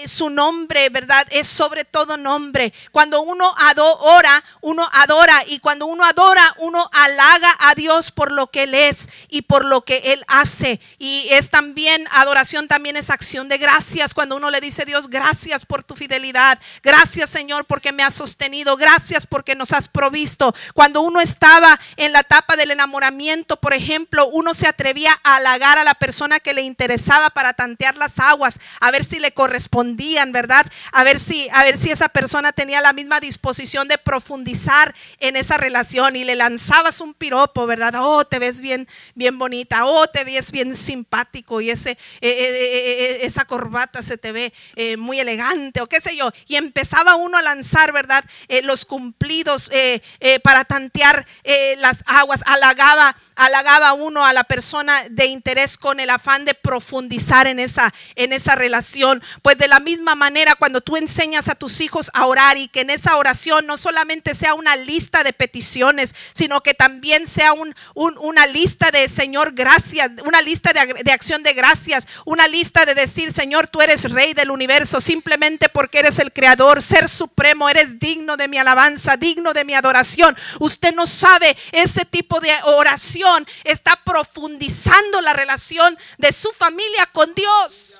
su nombre, ¿verdad? Es sobre todo nombre. Cuando uno adora, uno adora y cuando uno adora, uno halaga a Dios por lo que Él es y por lo que Él hace. Y es también, adoración también es acción de gracias. Cuando uno le dice, Dios, gracias por tu fidelidad, gracias Señor porque me has sostenido, gracias gracias porque nos has provisto. Cuando uno estaba en la etapa del enamoramiento, por ejemplo, uno se atrevía a halagar a la persona que le interesaba para tantear las aguas, a ver si le correspondían, ¿verdad? A ver si, a ver si esa persona tenía la misma disposición de profundizar en esa relación y le lanzabas un piropo, ¿verdad? Oh, te ves bien, bien bonita, oh, te ves bien simpático y ese, eh, eh, eh, esa corbata se te ve muy elegante o qué sé yo. Y empezaba uno a lanzar, ¿verdad? los cumplidos eh, eh, para tantear eh, las aguas. Halagaba, halagaba uno a la persona de interés con el afán de profundizar en esa, en esa relación. Pues de la misma manera, cuando tú enseñas a tus hijos a orar y que en esa oración no solamente sea una lista de peticiones, sino que también sea un, una lista de Señor, gracias, una lista de, de acción de gracias, una lista de decir, Señor, tú eres rey del universo, simplemente porque eres el creador, ser supremo, eres digno de mi alabanza digno de mi adoración. Usted no sabe, ese tipo de oración está profundizando la relación de su familia con Dios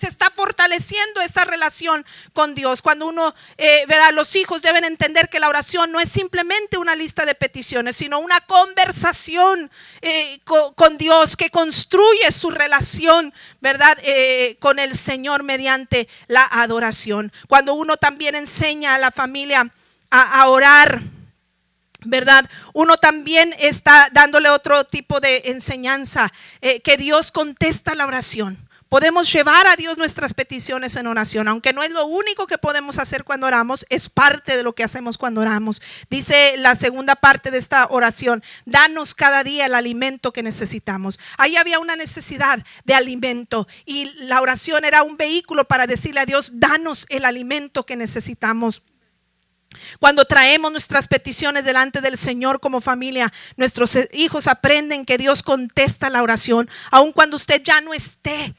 se está fortaleciendo esa relación con Dios. Cuando uno, eh, ¿verdad? Los hijos deben entender que la oración no es simplemente una lista de peticiones, sino una conversación eh, con, Dios que construye su relación, ¿verdad? Eh, con el Señor mediante la adoración. Cuando uno también enseña a la familia a, orar. ¿verdad? Uno también está dándole otro tipo de enseñanza, que Dios contesta la oración. Podemos llevar a Dios nuestras peticiones en oración, aunque no es lo único que podemos hacer cuando oramos, es parte de lo que hacemos cuando oramos. Dice la segunda parte de esta oración, danos cada día el alimento que necesitamos. Ahí había una necesidad de alimento y la oración era un vehículo para decirle a Dios, danos el alimento que necesitamos. Cuando traemos nuestras peticiones delante del Señor como familia, nuestros hijos aprenden que Dios contesta la oración, aun cuando usted ya no esté.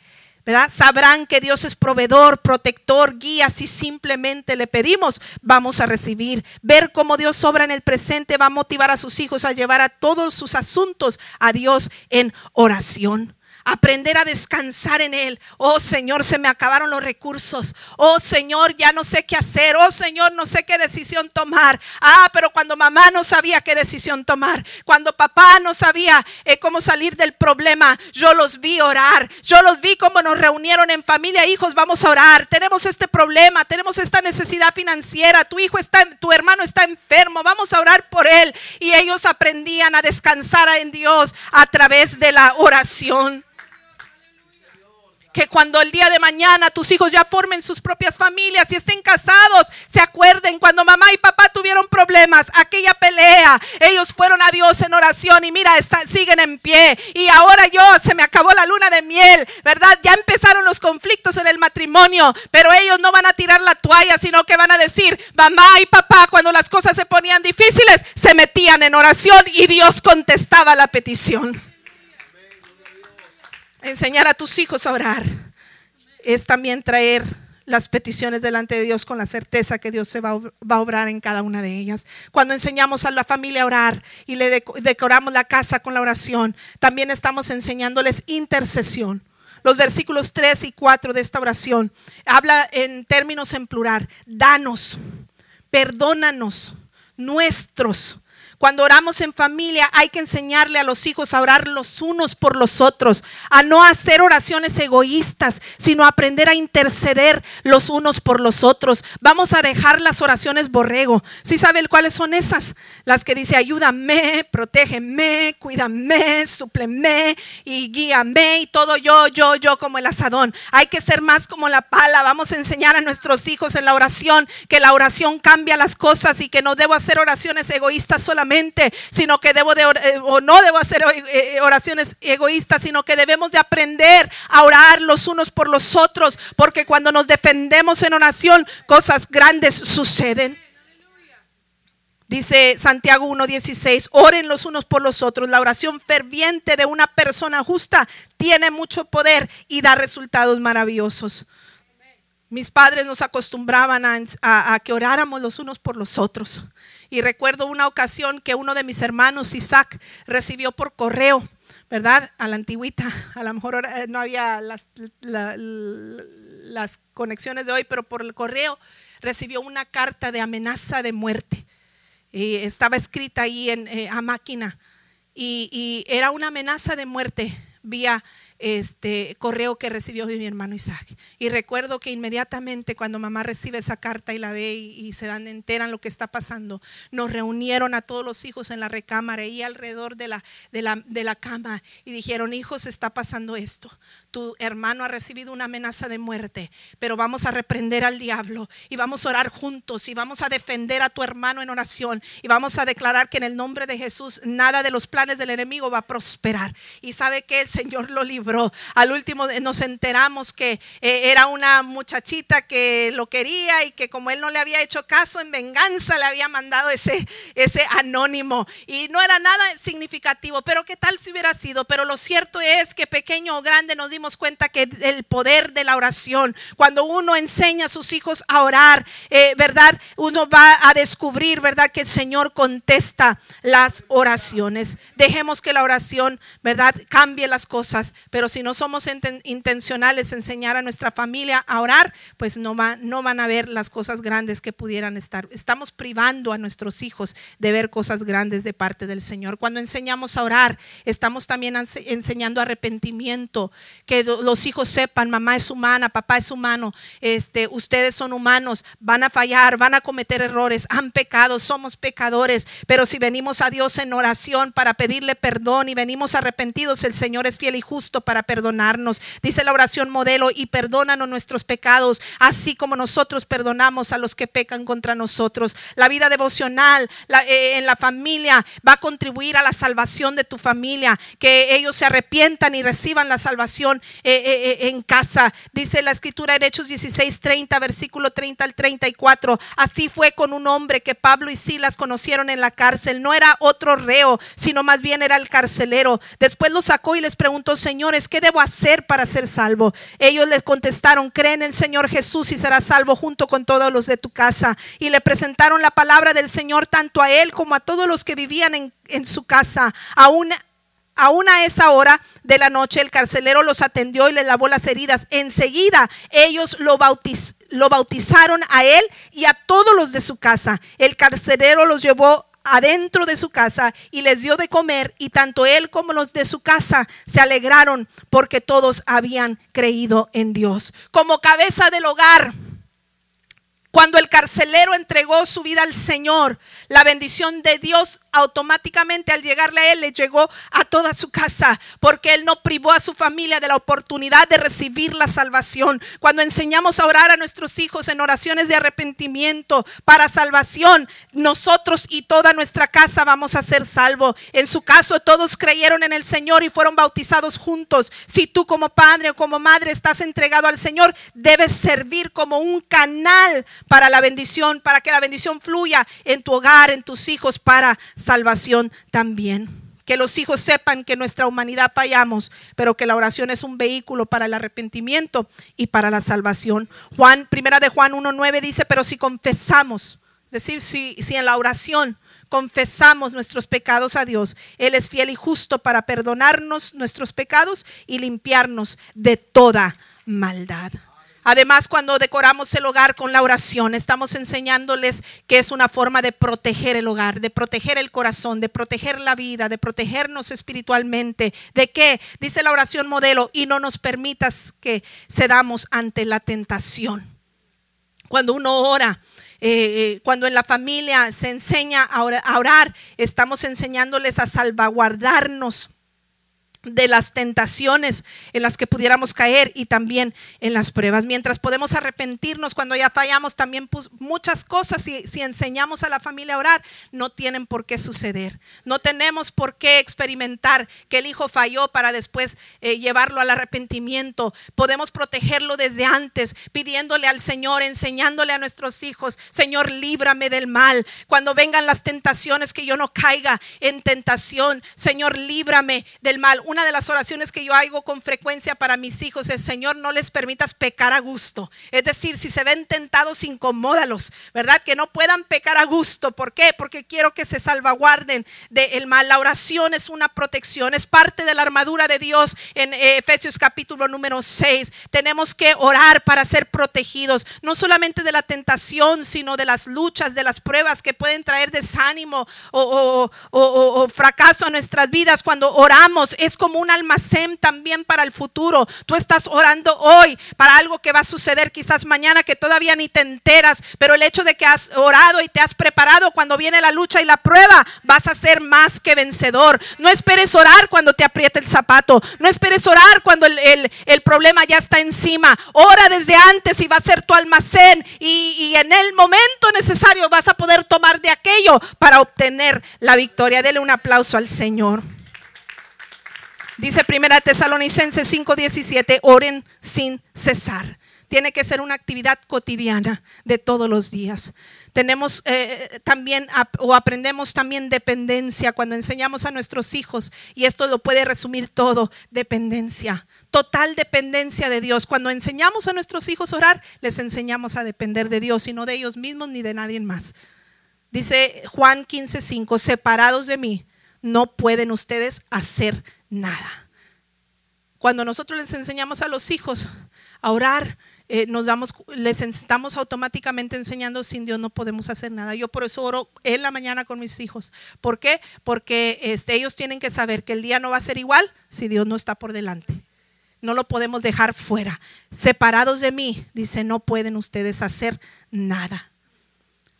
Sabrán que Dios es proveedor, protector, guía. Si simplemente le pedimos, vamos a recibir. Ver cómo Dios obra en el presente va a motivar a sus hijos a llevar a todos sus asuntos a Dios en oración aprender a descansar en Él. Oh Señor, se me acabaron los recursos. Oh Señor, ya no sé qué hacer. Oh Señor, no sé qué decisión tomar. Ah, pero cuando mamá no sabía qué decisión tomar, cuando papá no sabía eh, cómo salir del problema, yo los vi orar. Yo los vi cómo nos reunieron en familia. Hijos, vamos a orar. Tenemos este problema, tenemos esta necesidad financiera. Tu hijo está, tu hermano está enfermo. Vamos a orar por él. Y ellos aprendían a descansar en Dios a través de la oración que cuando el día de mañana tus hijos ya formen sus propias familias y estén casados, se acuerden cuando mamá y papá tuvieron problemas, aquella pelea, ellos fueron a Dios en oración y mira, siguen en pie. Y ahora yo, se me acabó la luna de miel, ¿verdad? Ya empezaron los conflictos en el matrimonio, pero ellos no van a tirar la toalla, sino que van a decir, mamá y papá, cuando las cosas se ponían difíciles, se metían en oración y Dios contestaba la petición. Enseñar a tus hijos a orar es también traer las peticiones delante de Dios con la certeza que Dios se va, a obrar en cada una de ellas. Cuando enseñamos a la familia a orar y le decoramos la casa con la oración, también estamos enseñándoles intercesión. Los versículos 3 y 4 de esta oración habla en términos en plural. Danos, perdónanos nuestros cuando oramos en familia hay que enseñarle a los hijos a orar los unos por los otros, a no hacer oraciones egoístas, sino aprender a interceder los unos por los otros. Vamos a dejar las oraciones borrego. ¿Sí saben cuáles son esas? Las que dice ayúdame, protégeme, cuídame, supleme y guíame y todo yo, yo, yo como el asadón. Hay que ser más como la pala. Vamos a enseñar a nuestros hijos en la oración que la oración cambia las cosas y que no debo hacer oraciones egoístas solamente sino que debo de, eh, o no debo hacer eh, eh, oraciones egoístas, sino que debemos de aprender a orar los unos por los otros, porque cuando nos defendemos en oración, cosas grandes suceden. Dice Santiago 1.16, oren los unos por los otros. La oración ferviente de una persona justa tiene mucho poder y da resultados maravillosos. Mis padres nos acostumbraban a, a, que oráramos los unos por los otros. Y recuerdo una ocasión que uno de mis hermanos, Isaac, recibió por correo, ¿verdad? A la antigüita. (laughs) A lo mejor eh, no había las, las conexiones de hoy, pero por el correo recibió una carta de amenaza de muerte. Y estaba escrita ahí en, eh, a máquina. Y, y era una amenaza de muerte vía este correo que recibió mi hermano Isaac. Y recuerdo que inmediatamente cuando mamá recibe esa carta y la ve y, se dan enteran lo que está pasando, nos reunieron a todos los hijos en la recámara y alrededor de la, de la, de la cama y dijeron, hijos, está pasando esto tu hermano ha recibido una amenaza de muerte, pero vamos a reprender al diablo y vamos a orar juntos y vamos a defender a tu hermano en oración y vamos a declarar que en el nombre de Jesús nada de los planes del enemigo va a prosperar. Y sabe que el Señor lo libró Al último nos enteramos que eh, era una muchachita que lo quería y que como él no le había hecho caso, en venganza le había mandado ese, ese anónimo. Y no era nada significativo, pero qué tal si hubiera sido. Pero lo cierto es que pequeño o grande nos dimos cuenta que el poder de la oración, cuando uno enseña a sus hijos a orar, eh, ¿verdad? Uno va a descubrir, ¿verdad? Que el Señor contesta las oraciones. Dejemos que la oración, ¿verdad? Cambie las cosas, pero si no somos intencionales enseñar a nuestra familia a orar, pues no, va, no van a ver las cosas grandes que pudieran estar. Estamos privando a nuestros hijos de ver cosas grandes de parte del Señor. Cuando enseñamos a orar, estamos también enseñando arrepentimiento, que los hijos sepan, mamá es humana, papá es humano, este, ustedes son humanos, van a fallar, van a cometer errores, han pecado, somos pecadores, pero si venimos a Dios en oración para pedirle perdón y venimos arrepentidos, el Señor es fiel y justo perdonarnos. Dice la oración modelo y perdónanos nuestros pecados, así como nosotros perdonamos a los que pecan contra nosotros. La vida devocional eh, en la familia va a contribuir a la salvación de tu familia, que ellos se arrepientan y reciban la salvación eh, eh, en casa. Dice la escritura en Hechos 16, 30, versículo 30 al 34. Así fue con un hombre que Pablo y Silas conocieron en la cárcel. No era otro reo, sino más bien era el carcelero. Después lo sacó y les preguntó, señores, ¿qué debo hacer para ser salvo? Ellos les contestaron, cree en el Señor Jesús y serás salvo junto con todos los de tu casa. Y le presentaron la palabra del Señor tanto a él como a todos los que vivían en, su casa. Aún Aún a esa hora de la noche el carcelero los atendió y les lavó las heridas. Enseguida ellos lo, lo bautizaron a él y a todos los de su casa. El carcelero los llevó adentro de su casa y les dio de comer y tanto él como los de su casa se alegraron porque todos habían creído en Dios. Como cabeza del hogar, cuando el carcelero entregó su vida al Señor, la bendición de Dios automáticamente al llegarle a él le llegó a toda su casa, porque él no privó a su familia de la oportunidad de recibir la salvación. Cuando enseñamos a orar a nuestros hijos en oraciones de arrepentimiento para salvación, nosotros y toda nuestra casa vamos a ser salvos. En su caso, todos creyeron en el Señor y fueron bautizados juntos. Si tú como padre o como madre estás entregado al Señor, debes servir como un canal para la bendición, para que la bendición fluya en tu hogar, en tus hijos, para salvación también. Que los hijos sepan que nuestra humanidad fallamos, pero que la oración es un vehículo para el arrepentimiento y para la salvación. Juan, primera de Juan 1.9 dice, pero si confesamos, es decir, si, si en la oración confesamos nuestros pecados a Dios, Él es fiel y justo para perdonarnos nuestros pecados y limpiarnos de toda maldad. Además, cuando decoramos el hogar con la oración, estamos enseñándoles que es una forma de proteger el hogar, de proteger el corazón, de proteger la vida, de protegernos espiritualmente. ¿De qué? Dice la oración modelo, y no nos permitas que cedamos ante la tentación. Cuando uno ora, eh, eh, cuando en la familia se enseña a orar, estamos enseñándoles a salvaguardarnos de las tentaciones en las que pudiéramos caer y también en las pruebas. Mientras podemos arrepentirnos cuando ya fallamos, también muchas cosas, si, si, enseñamos a la familia a orar, no tienen por qué suceder. No tenemos por qué experimentar que el hijo falló para después eh, llevarlo al arrepentimiento. Podemos protegerlo desde antes, pidiéndole al Señor, enseñándole a nuestros hijos, Señor, líbrame del mal. Cuando vengan las tentaciones, que yo no caiga en tentación. Señor, líbrame del mal una de las oraciones que yo hago con frecuencia para mis hijos es, Señor, no les permitas pecar a gusto. Es decir, si se ven tentados, incomódalos, ¿verdad? Que no puedan pecar a gusto. ¿Por qué? Porque quiero que se salvaguarden del mal. La oración es una protección, es parte de la armadura de Dios en eh, Efesios capítulo número 6. Tenemos que orar para ser protegidos, no solamente de la tentación, sino de las luchas, de las pruebas que pueden traer desánimo o, o fracaso a nuestras vidas. Cuando oramos es como un almacén también para el futuro. Tú estás orando hoy para algo que va a suceder quizás mañana que todavía ni te enteras, pero el hecho de que has orado y te has preparado cuando viene la lucha y la prueba, vas a ser más que vencedor. No esperes orar cuando te apriete el zapato, no esperes orar cuando el, problema ya está encima. Ora desde antes y va a ser tu almacén y, y en el momento necesario vas a poder tomar de aquello para obtener la victoria. Dele un aplauso al Señor. Dice Primera Tesalonicenses 5:17, oren sin cesar. Tiene que ser una actividad cotidiana de todos los días. Tenemos eh, también o aprendemos también dependencia cuando enseñamos a nuestros hijos y esto lo puede resumir todo, dependencia total dependencia de Dios. Cuando enseñamos a nuestros hijos a orar, les enseñamos a depender de Dios y no de ellos mismos ni de nadie más. Dice Juan 15:5, separados de mí, no pueden ustedes hacer nada. Cuando nosotros les enseñamos a los hijos a orar, eh, nos damos, les estamos automáticamente enseñando sin Dios no podemos hacer nada. Yo por eso oro en la mañana con mis hijos. ¿Por qué? Porque este, ellos tienen que saber que el día no va a ser igual si Dios no está por delante. No lo podemos dejar fuera. Separados de mí, dice, no pueden ustedes hacer nada.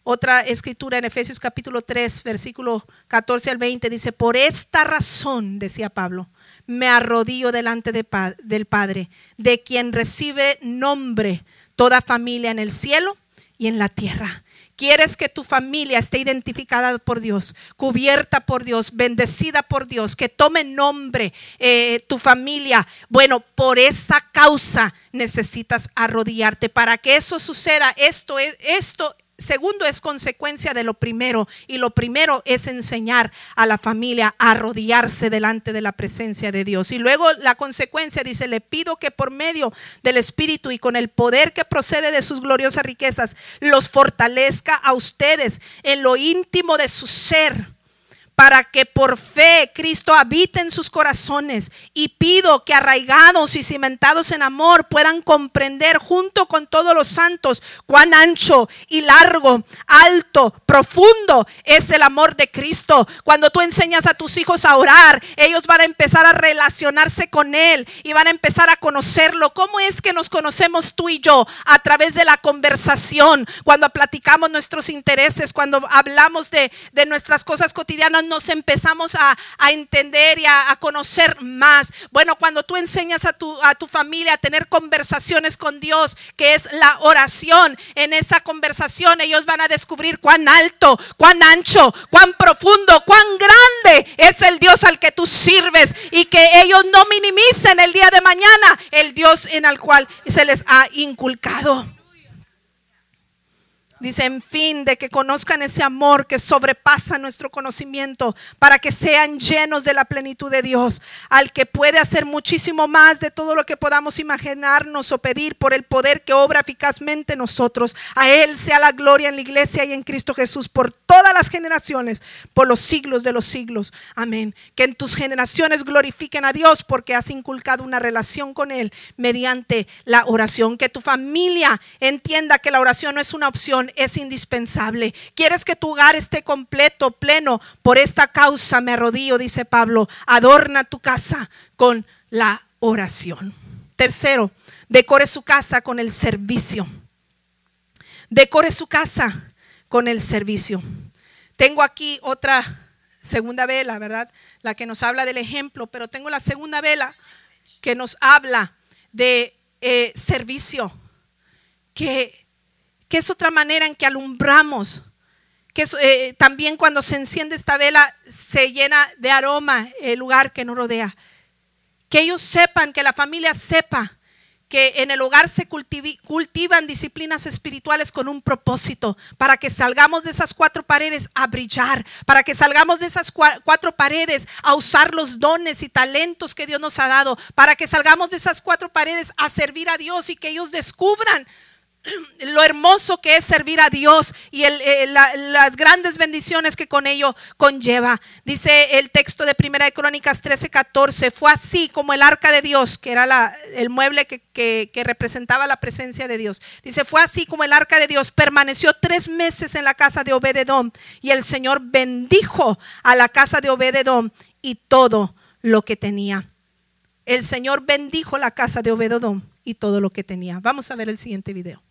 Otra escritura en Efesios capítulo 3, versículo 14 al 20 dice, por esta razón, decía Pablo, me arrodillo delante del Padre, de quien recibe nombre toda familia en el cielo y en la tierra Quieres que tu familia esté identificada por Dios, cubierta por Dios, bendecida por Dios, que tome nombre eh, tu familia. Bueno, por esa causa necesitas arrodillarte. Para que eso suceda, esto es, esto segundo es consecuencia de lo primero y lo primero es enseñar a la familia a arrodillarse delante de la presencia de Dios. Y luego la consecuencia dice, le pido que por medio del Espíritu y con el poder que procede de sus gloriosas riquezas, los fortalezca a ustedes en lo íntimo de su ser para que por fe Cristo habite en sus corazones. Y pido que arraigados y cimentados en amor puedan comprender junto con todos los santos cuán ancho y largo, alto, profundo es el amor de Cristo. Cuando tú enseñas a tus hijos a orar, ellos van a empezar a relacionarse con Él y van a empezar a conocerlo. ¿Cómo es que nos conocemos tú y yo? A través de la conversación, cuando platicamos nuestros intereses, cuando hablamos de, de nuestras cosas cotidianas nos empezamos a, entender y a, conocer más. Bueno, cuando tú enseñas a tu, a tu familia a tener conversaciones con Dios, que es la oración, en esa conversación ellos van a descubrir cuán alto, cuán ancho, cuán profundo, cuán grande es el Dios al que tú sirves y que ellos no minimicen el día de mañana el Dios en el cual se les ha inculcado. Dice, en fin, de que conozcan ese amor que sobrepasa nuestro conocimiento, para que sean llenos de la plenitud de Dios, al que puede hacer muchísimo más de todo lo que podamos imaginarnos o pedir por el poder que obra eficazmente en nosotros. A Él sea la gloria en la iglesia y en Cristo Jesús por todas las generaciones, por los siglos de los siglos. Amén. Que en tus generaciones glorifiquen a Dios porque has inculcado una relación con Él mediante la oración. Que tu familia entienda que la oración no es una opción es indispensable. ¿Quieres que tu hogar esté completo, pleno? Por esta causa me arrodillo, dice Pablo. Adorna tu casa con la oración. Tercero, decore su casa con el servicio. Decore su casa con el servicio. Tengo aquí otra segunda vela, ¿verdad? La que nos habla del ejemplo, pero tengo la segunda vela que nos habla de eh, servicio, que que es otra manera en que alumbramos, que eh, también cuando se enciende esta vela se llena de aroma el lugar que nos rodea. Que ellos sepan, que la familia sepa que en el hogar se cultivan disciplinas espirituales con un propósito, para que salgamos de esas cuatro paredes a brillar, para que salgamos de esas cuatro paredes a usar los dones y talentos que Dios nos ha dado, para que salgamos de esas cuatro paredes a servir a Dios y que ellos descubran (clears throat) lo hermoso que es servir a Dios y eh, las grandes bendiciones que con ello conlleva. Dice el texto de Primera de Crónicas 13, 14, fue así como el arca de Dios, que era el mueble que, que, representaba la presencia de Dios. Dice, fue así como el arca de Dios permaneció tres meses en la casa de Obededón y el Señor bendijo a la casa de Obededón y todo lo que tenía. El Señor bendijo la casa de Obededón y todo lo que tenía. Vamos a ver el siguiente video.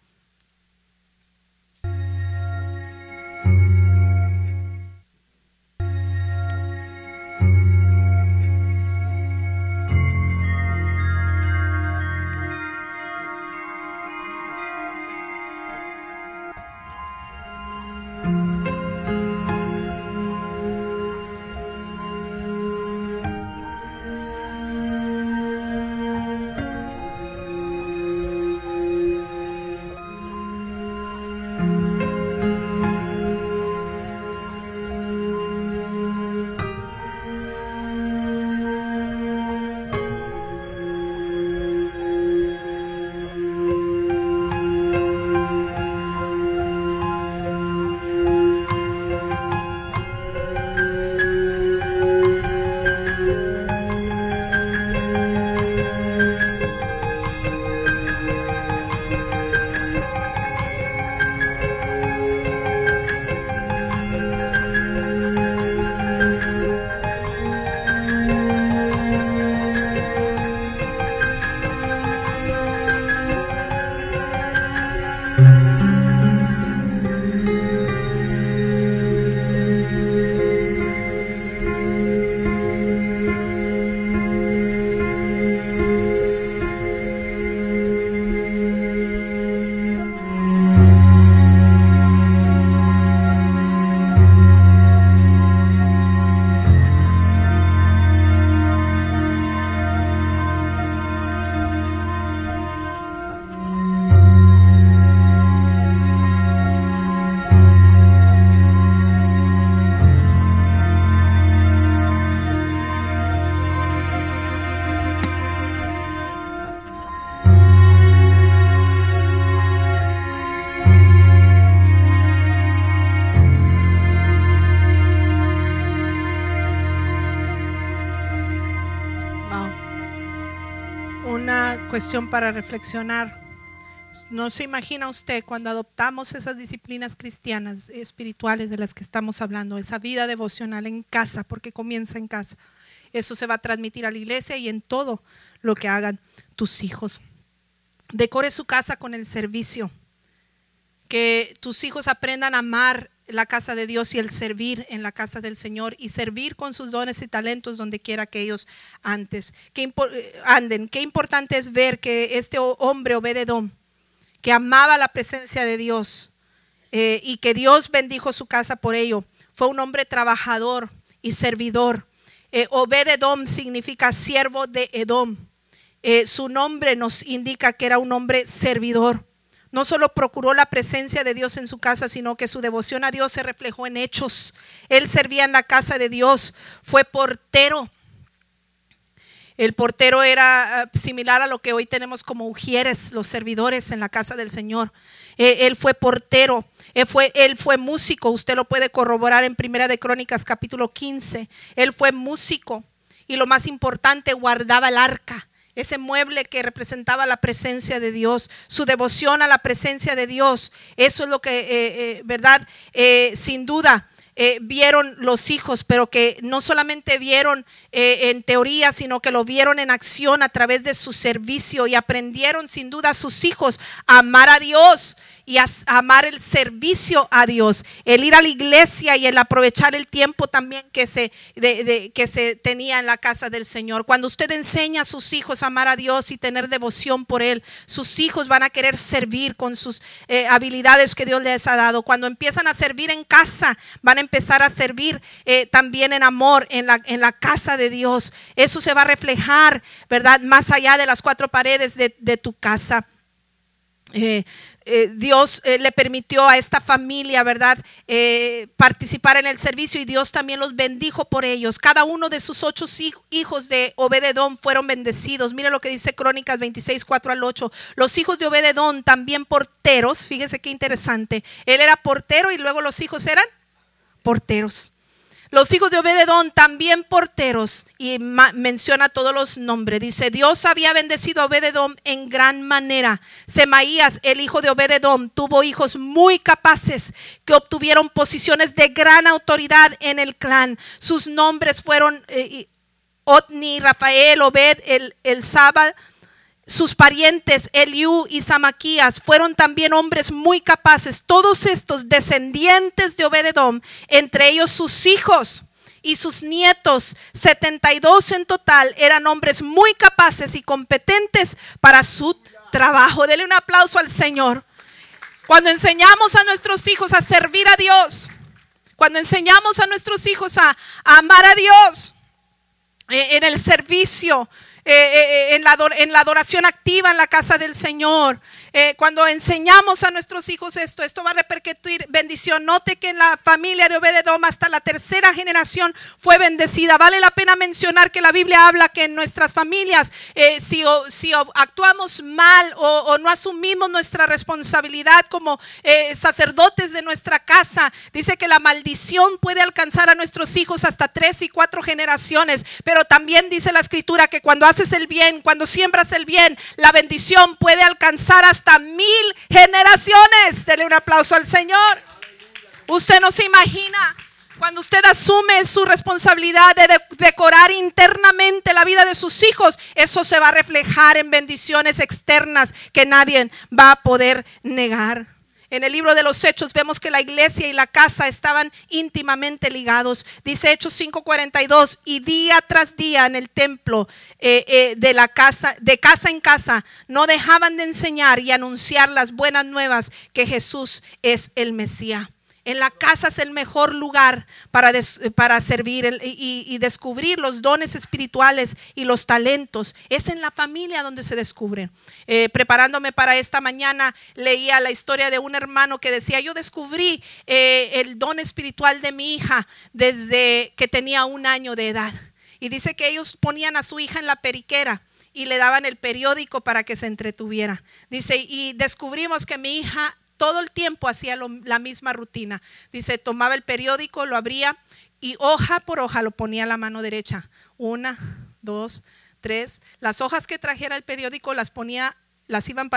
Cuestión para reflexionar. No se imagina usted cuando adoptamos esas disciplinas cristianas espirituales de las que estamos hablando, esa vida devocional en casa, porque comienza en casa. Eso se va a transmitir a la iglesia y en todo lo que hagan tus hijos. Decore su casa con el servicio. Que tus hijos aprendan a amar la casa de Dios y el servir en la casa del Señor y servir con sus dones y talentos donde quiera que ellos antes que anden. Qué importante es ver que este hombre Obededón, que amaba la presencia de Dios eh, y que Dios bendijo su casa por ello, fue un hombre trabajador y servidor. Eh, Obededom significa siervo de Edom. Eh, su nombre nos indica que era un hombre servidor. No solo procuró la presencia de Dios en su casa, sino que su devoción a Dios se reflejó en hechos. Él servía en la casa de Dios, fue portero. El portero era ah, similar a lo que hoy tenemos como ujieres, los servidores en la casa del Señor. Eh, él fue portero, él fue, él fue músico, usted lo puede corroborar en Primera de Crónicas capítulo 15. Él fue músico y lo más importante, guardaba el arca ese mueble que representaba la presencia de Dios, su devoción a la presencia de Dios. Eso es lo que, eh, eh, ¿verdad? Eh, sin duda. vieron los hijos, pero que no solamente vieron en teoría, sino que lo vieron en acción a través de su servicio y aprendieron sin duda a sus hijos a amar a Dios y amar el servicio a Dios, el ir a la iglesia y el aprovechar el tiempo también que se, que se tenía en la casa del Señor. Cuando usted enseña a sus hijos a amar a Dios y tener devoción por Él, sus hijos van a querer servir con sus eh, habilidades que Dios les ha dado. Cuando empiezan a servir en casa, van a empezar a servir eh, también en amor en la, en la casa de Dios. Eso se va a reflejar, ¿verdad? Más allá de las cuatro paredes de, tu casa. Eh, eh, Dios eh, le permitió a esta familia, ¿verdad?, eh, participar en el servicio y Dios también los bendijo por ellos. Cada uno de sus ocho hijos de Obededón fueron bendecidos. Mire lo que dice Crónicas 26, 4 al 8. Los hijos de Obededón también porteros, fíjese qué interesante. Él era portero y luego los hijos eran porteros. Los hijos de Obededón también porteros y menciona todos los nombres. Dice, Dios había bendecido a Obededón en gran manera. Semaías, el hijo de Obededón, tuvo hijos muy capaces que obtuvieron posiciones de gran autoridad en el clan. Sus nombres fueron eh, Otni, Rafael, Obed, el, el sus parientes Eliú y Samaquías fueron también hombres muy capaces. Todos estos descendientes de Obededom, entre ellos sus hijos y sus nietos, 72 en total, eran hombres muy capaces y competentes para su trabajo. Dele un aplauso al Señor. Cuando enseñamos a nuestros hijos a servir a Dios, cuando enseñamos a nuestros hijos a, amar a Dios eh, en el servicio, eh, eh, en, la, en la adoración activa en la casa del Señor, eh, cuando enseñamos a nuestros hijos esto, esto va a repercutir bendición. Note que en la familia de Obededom hasta la tercera generación fue bendecida. Vale la pena mencionar que la Biblia habla que en nuestras familias, eh, si, si, actuamos mal o, no asumimos nuestra responsabilidad como eh, sacerdotes de nuestra casa, dice que la maldición puede alcanzar a nuestros hijos hasta tres y cuatro generaciones. Pero también dice la escritura que cuando haces el bien, cuando siembras el bien, la bendición puede alcanzar hasta mil generaciones. Dele un aplauso al Señor. Usted no se imagina cuando usted asume su responsabilidad de decorar internamente la vida de sus hijos, eso se va a reflejar en bendiciones externas que nadie va a poder negar. En el libro de los Hechos vemos que la iglesia y la casa estaban íntimamente ligados. Dice Hechos 5:42 y día tras día en el templo eh, eh, de la casa, de casa en casa, no dejaban de enseñar y anunciar las buenas nuevas que Jesús es el Mesías. En la casa es el mejor lugar para, para servir y, descubrir los dones espirituales y los talentos. Es en la familia donde se descubren. Eh, preparándome para esta mañana, leía la historia de un hermano que decía, yo descubrí eh, el don espiritual de mi hija desde que tenía un año de edad. Y dice que ellos ponían a su hija en la periquera y le daban el periódico para que se entretuviera. Dice, y descubrimos que mi hija todo el tiempo hacía la misma rutina. Dice, tomaba el periódico, lo abría y hoja por hoja lo ponía a la mano derecha. Una, dos, tres. Las hojas que trajera el periódico las ponía, las iban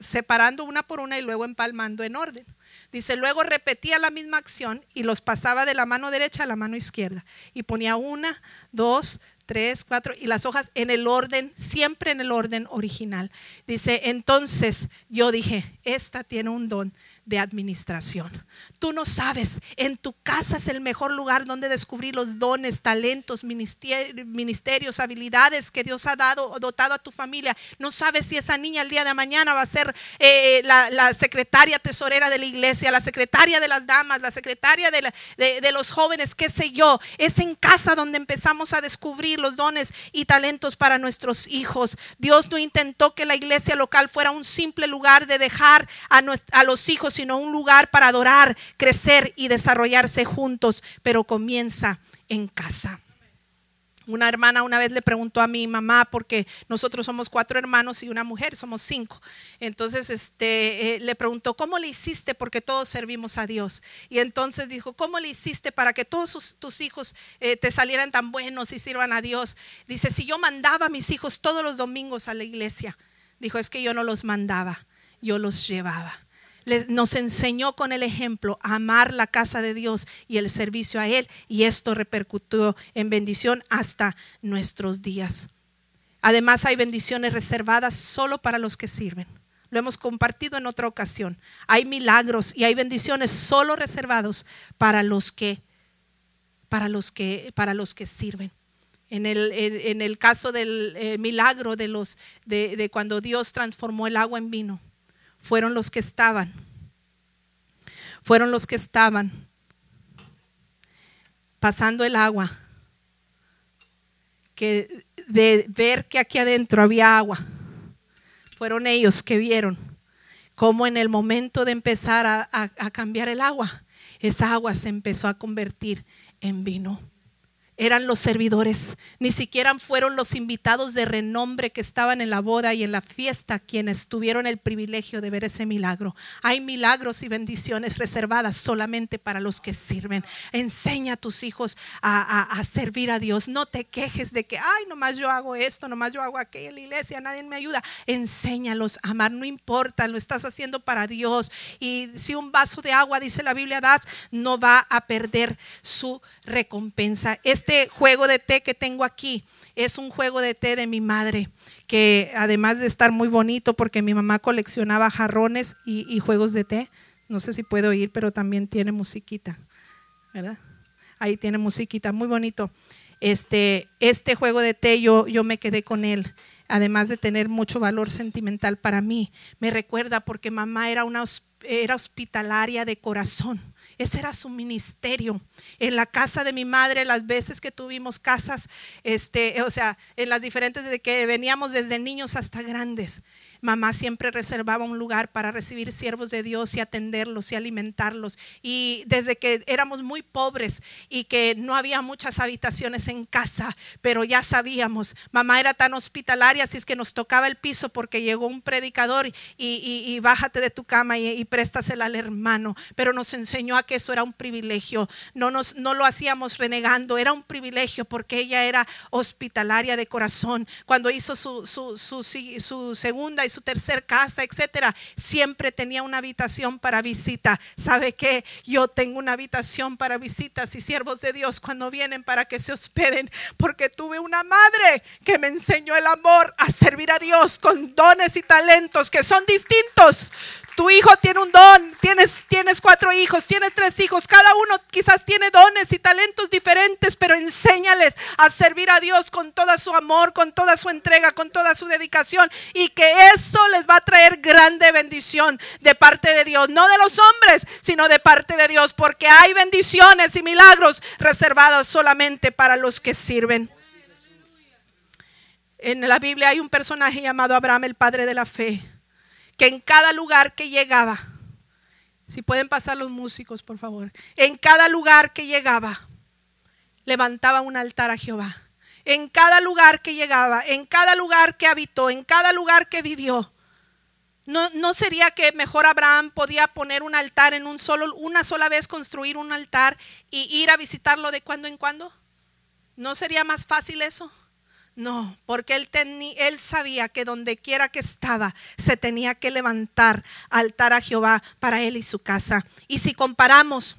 separando una por una y luego empalmando en orden. Dice, luego repetía la misma acción y los pasaba de la mano derecha a la mano izquierda. Y ponía una, dos, tres, cuatro, y las hojas en el orden, siempre en el orden original. Dice, entonces yo dije, esta tiene un don de administración. Tú no sabes, en tu casa es el mejor lugar donde descubrir los dones, talentos, ministerios, habilidades que Dios ha dado, dotado a tu familia. No sabes si esa niña el día de mañana va a ser eh, la, secretaria tesorera de la iglesia, la secretaria de las damas, la secretaria de, de los jóvenes, qué sé yo. Es en casa donde empezamos a descubrir los dones y talentos para nuestros hijos. Dios no intentó que la iglesia local fuera un simple lugar de dejar a, a los hijos, sino un lugar para adorar crecer y desarrollarse juntos, pero comienza en casa. Una hermana una vez le preguntó a mi mamá, porque nosotros somos cuatro hermanos y una mujer, somos cinco. Entonces este, eh, le preguntó, ¿cómo le hiciste? Porque todos servimos a Dios. Y entonces dijo, ¿cómo le hiciste para que todos tus hijos eh, te salieran tan buenos y sirvan a Dios? Dice, si yo mandaba a mis hijos todos los domingos a la iglesia, dijo, es que yo no los mandaba, yo los llevaba nos enseñó con el ejemplo a amar la casa de Dios y el servicio a Él y esto repercutió en bendición hasta nuestros días. Además hay bendiciones reservadas solo para los que sirven. Lo hemos compartido en otra ocasión. Hay milagros y hay bendiciones solo reservados para los que para los que para los que sirven. En el, en, el caso del eh, milagro de los de cuando Dios transformó el agua en vino fueron los que estaban, fueron los que estaban pasando el agua, que de ver que aquí adentro había agua, fueron ellos que vieron cómo en el momento de empezar a, a cambiar el agua, esa agua se empezó a convertir en vino eran los servidores, ni siquiera fueron los invitados de renombre que estaban en la boda y en la fiesta quienes tuvieron el privilegio de ver ese milagro. Hay milagros y bendiciones reservadas solamente para los que sirven. Enseña a tus hijos a, servir a Dios. No te quejes de que, ay, nomás yo hago esto, nomás yo hago aquello en la iglesia, nadie me ayuda. Enséñalos a amar, no importa, lo estás haciendo para Dios. Y si un vaso de agua, dice la Biblia, das, no va a perder su recompensa. Este este juego de té que tengo aquí es un juego de té de mi madre, que además de estar muy bonito porque mi mamá coleccionaba jarrones y, juegos de té, no sé si puedo oír, pero también tiene musiquita, ¿verdad? Ahí tiene musiquita, muy bonito. Este, este juego de té yo, yo me quedé con él, además de tener mucho valor sentimental para mí. Me recuerda porque mamá era una era hospitalaria de corazón. Ese era su ministerio. En la casa de mi madre, las veces que tuvimos casas, este, o sea, en las diferentes de que veníamos desde niños hasta grandes. Mamá siempre reservaba un lugar para recibir siervos de Dios y atenderlos y alimentarlos. Y desde que éramos muy pobres y que no había muchas habitaciones en casa, pero ya sabíamos, mamá era tan hospitalaria, así es que nos tocaba el piso porque llegó un predicador y, bájate de tu cama y, préstasela al hermano. Pero nos enseñó a que eso era un privilegio. No, nos, no lo hacíamos renegando, era un privilegio porque ella era hospitalaria de corazón. Cuando hizo su, su, su, su segunda y su tercer casa, etcétera, siempre tenía una habitación para visita. ¿Sabe qué? Yo tengo una habitación para visitas y siervos de Dios cuando vienen para que se hospeden, porque tuve una madre que me enseñó el amor a servir a Dios con dones y talentos que son distintos. Tu hijo tiene un don, tienes, tienes cuatro hijos, tienes tres hijos, cada uno quizás tiene dones y talentos diferentes, pero enséñales a servir a Dios con toda su amor, con toda su entrega, con toda su dedicación y que eso les va a traer grande bendición de parte de Dios, no de los hombres, sino de parte de Dios, porque hay bendiciones y milagros reservados solamente para los que sirven. En la Biblia hay un personaje llamado Abraham, el padre de la fe que en cada lugar que llegaba, si pueden pasar los músicos, por favor, en cada lugar que llegaba, levantaba un altar a Jehová. En cada lugar que llegaba, en cada lugar que habitó, en cada lugar que vivió. ¿No, no sería que mejor Abraham podía poner un altar en un solo, una sola vez construir un altar y ir a visitarlo de cuando en cuando? ¿No sería más fácil eso? No, porque él, él sabía que donde quiera que estaba se tenía que levantar altar a Jehová para él y su casa. Y si comparamos,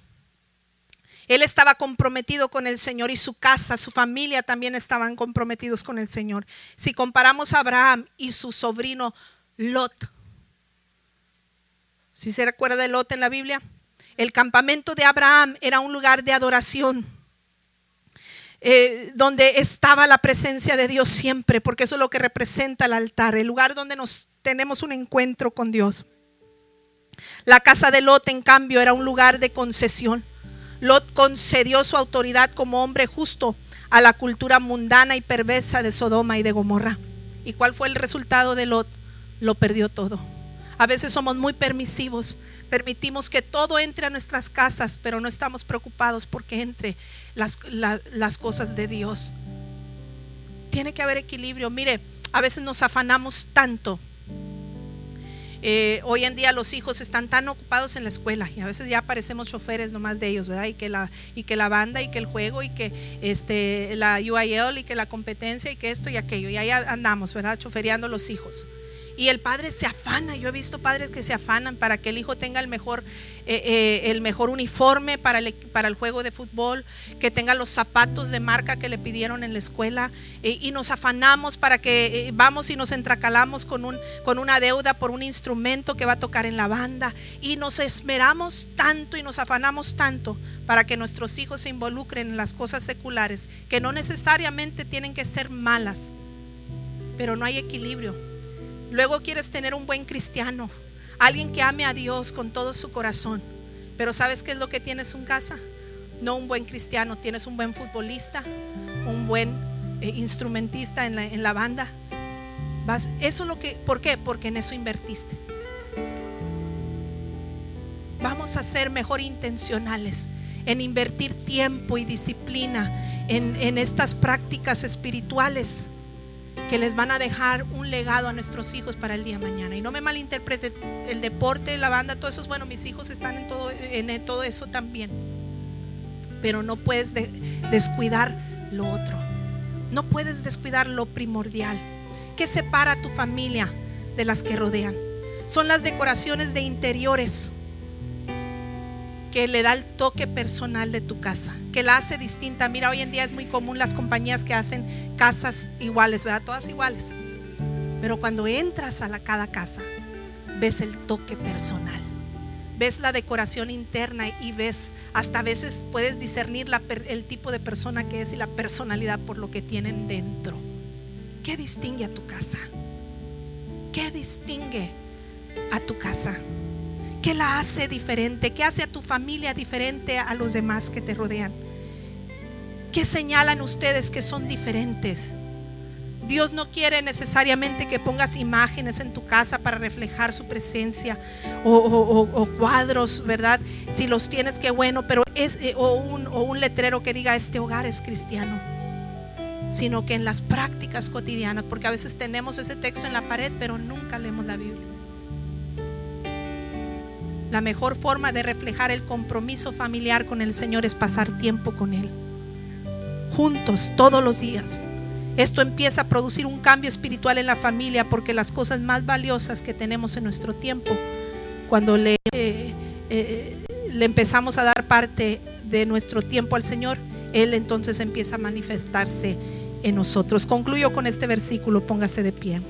él estaba comprometido con el Señor y su casa, su familia también estaban comprometidos con el Señor. Si comparamos a Abraham y su sobrino Lot, si se recuerda de Lot en la Biblia, el campamento de Abraham era un lugar de adoración eh, donde estaba la presencia de Dios siempre, porque eso es lo que representa el altar, el lugar donde nos tenemos un encuentro con Dios. La casa de Lot, en cambio, era un lugar de concesión. Lot concedió su autoridad como hombre justo a la cultura mundana y perversa de Sodoma y de Gomorra. ¿Y cuál fue el resultado de Lot? Lo perdió todo. A veces somos muy permisivos, permitimos que todo entre a nuestras casas, pero no estamos preocupados porque entre las, las cosas de Dios. Tiene que haber equilibrio. Mire, a veces nos afanamos tanto. Eh, hoy en día los hijos están tan ocupados en la escuela y a veces ya parecemos choferes nomás de ellos, ¿verdad? Y que la, y que la banda y que el juego y que este, la UIL y que la competencia y que esto y aquello. Y ahí andamos, ¿verdad? Chofereando los hijos. Y el padre se afana. Yo he visto padres que se afanan para que el hijo tenga el mejor, eh, eh, el mejor uniforme para el, para el juego de fútbol, que tenga los zapatos de marca que le pidieron en la escuela. Eh, y nos afanamos para que vamos y nos entracalamos con, un, con una deuda por un instrumento que va a tocar en la banda. Y nos esmeramos tanto y nos afanamos tanto para que nuestros hijos se involucren en las cosas seculares, que no necesariamente tienen que ser malas, pero no hay equilibrio Luego quieres tener un buen cristiano, alguien que ame a Dios con todo su corazón. Pero ¿sabes qué es lo que tienes en casa? No un buen cristiano, tienes un buen futbolista, un buen eh, instrumentista en la, banda. Eso es lo que, ¿por qué? Porque en eso invertiste. Vamos a ser mejor intencionales en invertir tiempo y disciplina en estas prácticas espirituales que les van a dejar un legado a nuestros hijos para el día de mañana. Y no me malinterprete, el deporte, la banda, todo eso es bueno, mis hijos están en todo, en todo eso también. Pero no puedes descuidar lo otro. No puedes descuidar lo primordial. ¿Qué separa a tu familia de las que rodean? Son las decoraciones de interiores que le da el toque personal de tu casa, que la hace distinta. Mira, hoy en día es muy común las compañías que hacen casas iguales, ¿verdad? Todas iguales. Pero cuando entras a la, cada casa, ves el toque personal. Ves la decoración interna y ves, hasta a veces puedes discernir el tipo de persona que es y la personalidad por lo que tienen dentro. ¿Qué distingue a tu casa? ¿Qué distingue a tu casa? ¿Qué la hace diferente? ¿Qué hace a tu familia diferente a los demás que te rodean? ¿Qué señalan ustedes que son diferentes? Dios no quiere necesariamente que pongas imágenes en tu casa para reflejar su presencia o, cuadros, ¿verdad? Si los tienes, qué bueno, pero es eh, o un, o un letrero que diga este hogar es cristiano, sino que en las prácticas cotidianas, porque a veces tenemos ese texto en la pared, pero nunca leemos la Biblia. La mejor forma de reflejar el compromiso familiar con el Señor es pasar tiempo con Él. Juntos, todos los días. Esto empieza a producir un cambio espiritual en la familia porque las cosas más valiosas que tenemos en nuestro tiempo, cuando le, eh, eh, empezamos a dar parte de nuestro tiempo al Señor, Él entonces empieza a manifestarse en nosotros. Concluyo con este versículo, póngase de pie.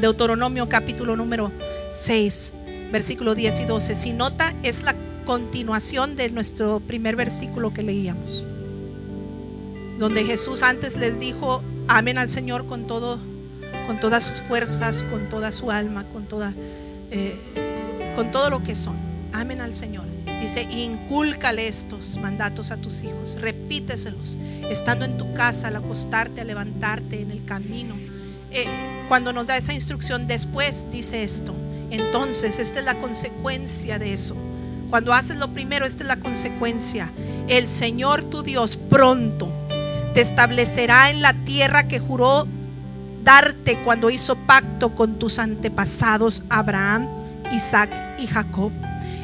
Deuteronomio capítulo número 6 versículo 10 y 12. Si nota, es la continuación de nuestro primer versículo que leíamos, donde Jesús antes les dijo, amen al Señor con todo, con todas sus fuerzas, con toda su alma, con toda, eh, con todo lo que son. Amen al Señor. Dice, incúlcale estos mandatos a tus hijos, repíteselos, estando en tu casa, al acostarte, a levantarte, en el camino. Eh, cuando nos da esa instrucción después, dice esto, entonces, esta es la consecuencia de eso. Cuando haces lo primero, esta es la consecuencia. El Señor tu Dios pronto te establecerá en la tierra que juró darte cuando hizo pacto con tus antepasados Abraham, Isaac y Jacob.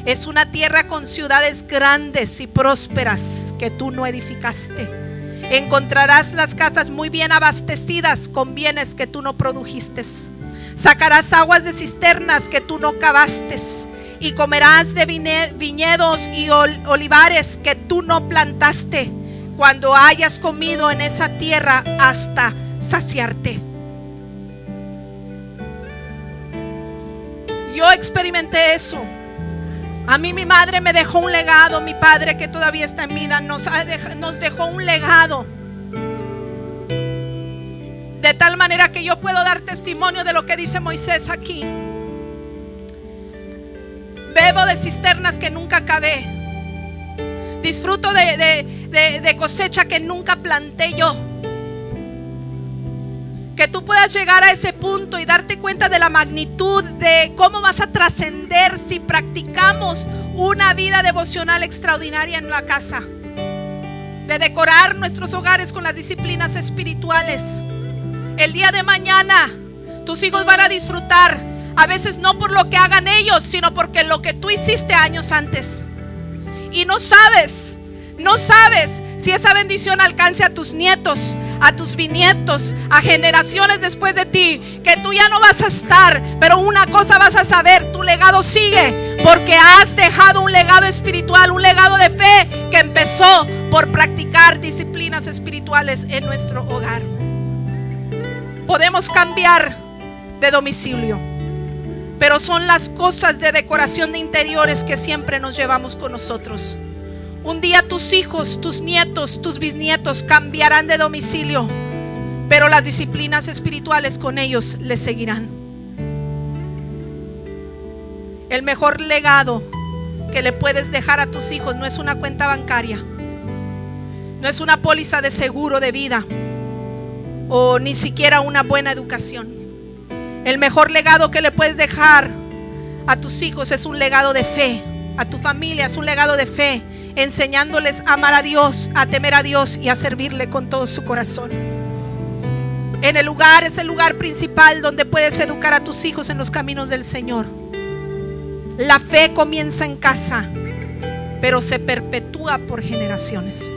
Es una tierra con ciudades grandes y prósperas que tú no edificaste. Encontrarás las casas muy bien abastecidas con bienes que tú no produjiste. Sacarás aguas de cisternas que tú no cavaste. Y comerás de viñedos y olivares que tú no plantaste. Cuando hayas comido en esa tierra hasta saciarte. Yo experimenté eso. A mí mi madre me dejó un legado, mi padre que todavía está en vida nos, nos dejó un legado. Tal manera que yo puedo dar testimonio de lo que dice Moisés aquí. Bebo de cisternas que nunca acabé. Disfruto de cosecha que nunca planté yo. Que tú puedas llegar a ese punto y darte cuenta de la magnitud de cómo vas a trascender si practicamos una vida devocional extraordinaria en la casa. De decorar nuestros hogares con las disciplinas espirituales. El día de mañana tus hijos van a disfrutar. A veces no por lo que hagan ellos, sino porque lo que tú hiciste años antes. Y no sabes no sabes si esa bendición alcance a tus nietos, a tus bisnietos, a generaciones después de ti, que tú ya no vas a estar, pero una cosa vas a saber, tu legado sigue, porque has dejado un legado espiritual, un legado de fe que empezó por practicar disciplinas espirituales en nuestro hogar. Podemos cambiar de domicilio, pero son las cosas de decoración de interiores que siempre nos llevamos con nosotros. Un día tus hijos, tus nietos, tus bisnietos cambiarán de domicilio, pero las disciplinas espirituales con ellos les seguirán. El mejor legado que le puedes dejar a tus hijos no es una cuenta bancaria, no es una póliza de seguro de vida o ni siquiera una buena educación. El mejor legado que le puedes dejar a tus hijos es un legado de fe, a tu familia es un legado de fe enseñándoles a amar a Dios, a temer a Dios y a servirle con todo su corazón. En el lugar es el lugar principal donde puedes educar a tus hijos en los caminos del Señor. La fe comienza en casa, pero se perpetúa por generaciones.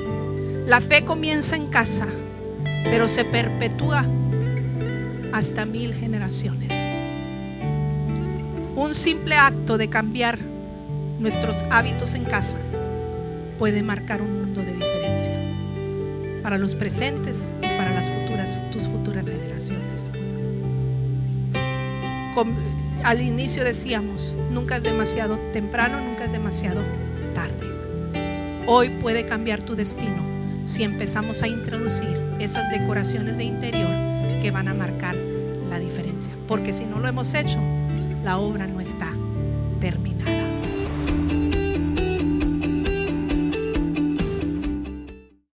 La fe comienza en casa, pero se perpetúa hasta mil generaciones. Un simple acto de cambiar nuestros hábitos en casa puede marcar un mundo de diferencia para los presentes y para las futuras, tus futuras generaciones. al inicio decíamos, nunca es demasiado temprano, nunca es demasiado tarde. Hoy puede cambiar tu destino si empezamos a introducir esas decoraciones de interior que van a marcar la diferencia. Porque si no lo hemos hecho, la obra no está terminada.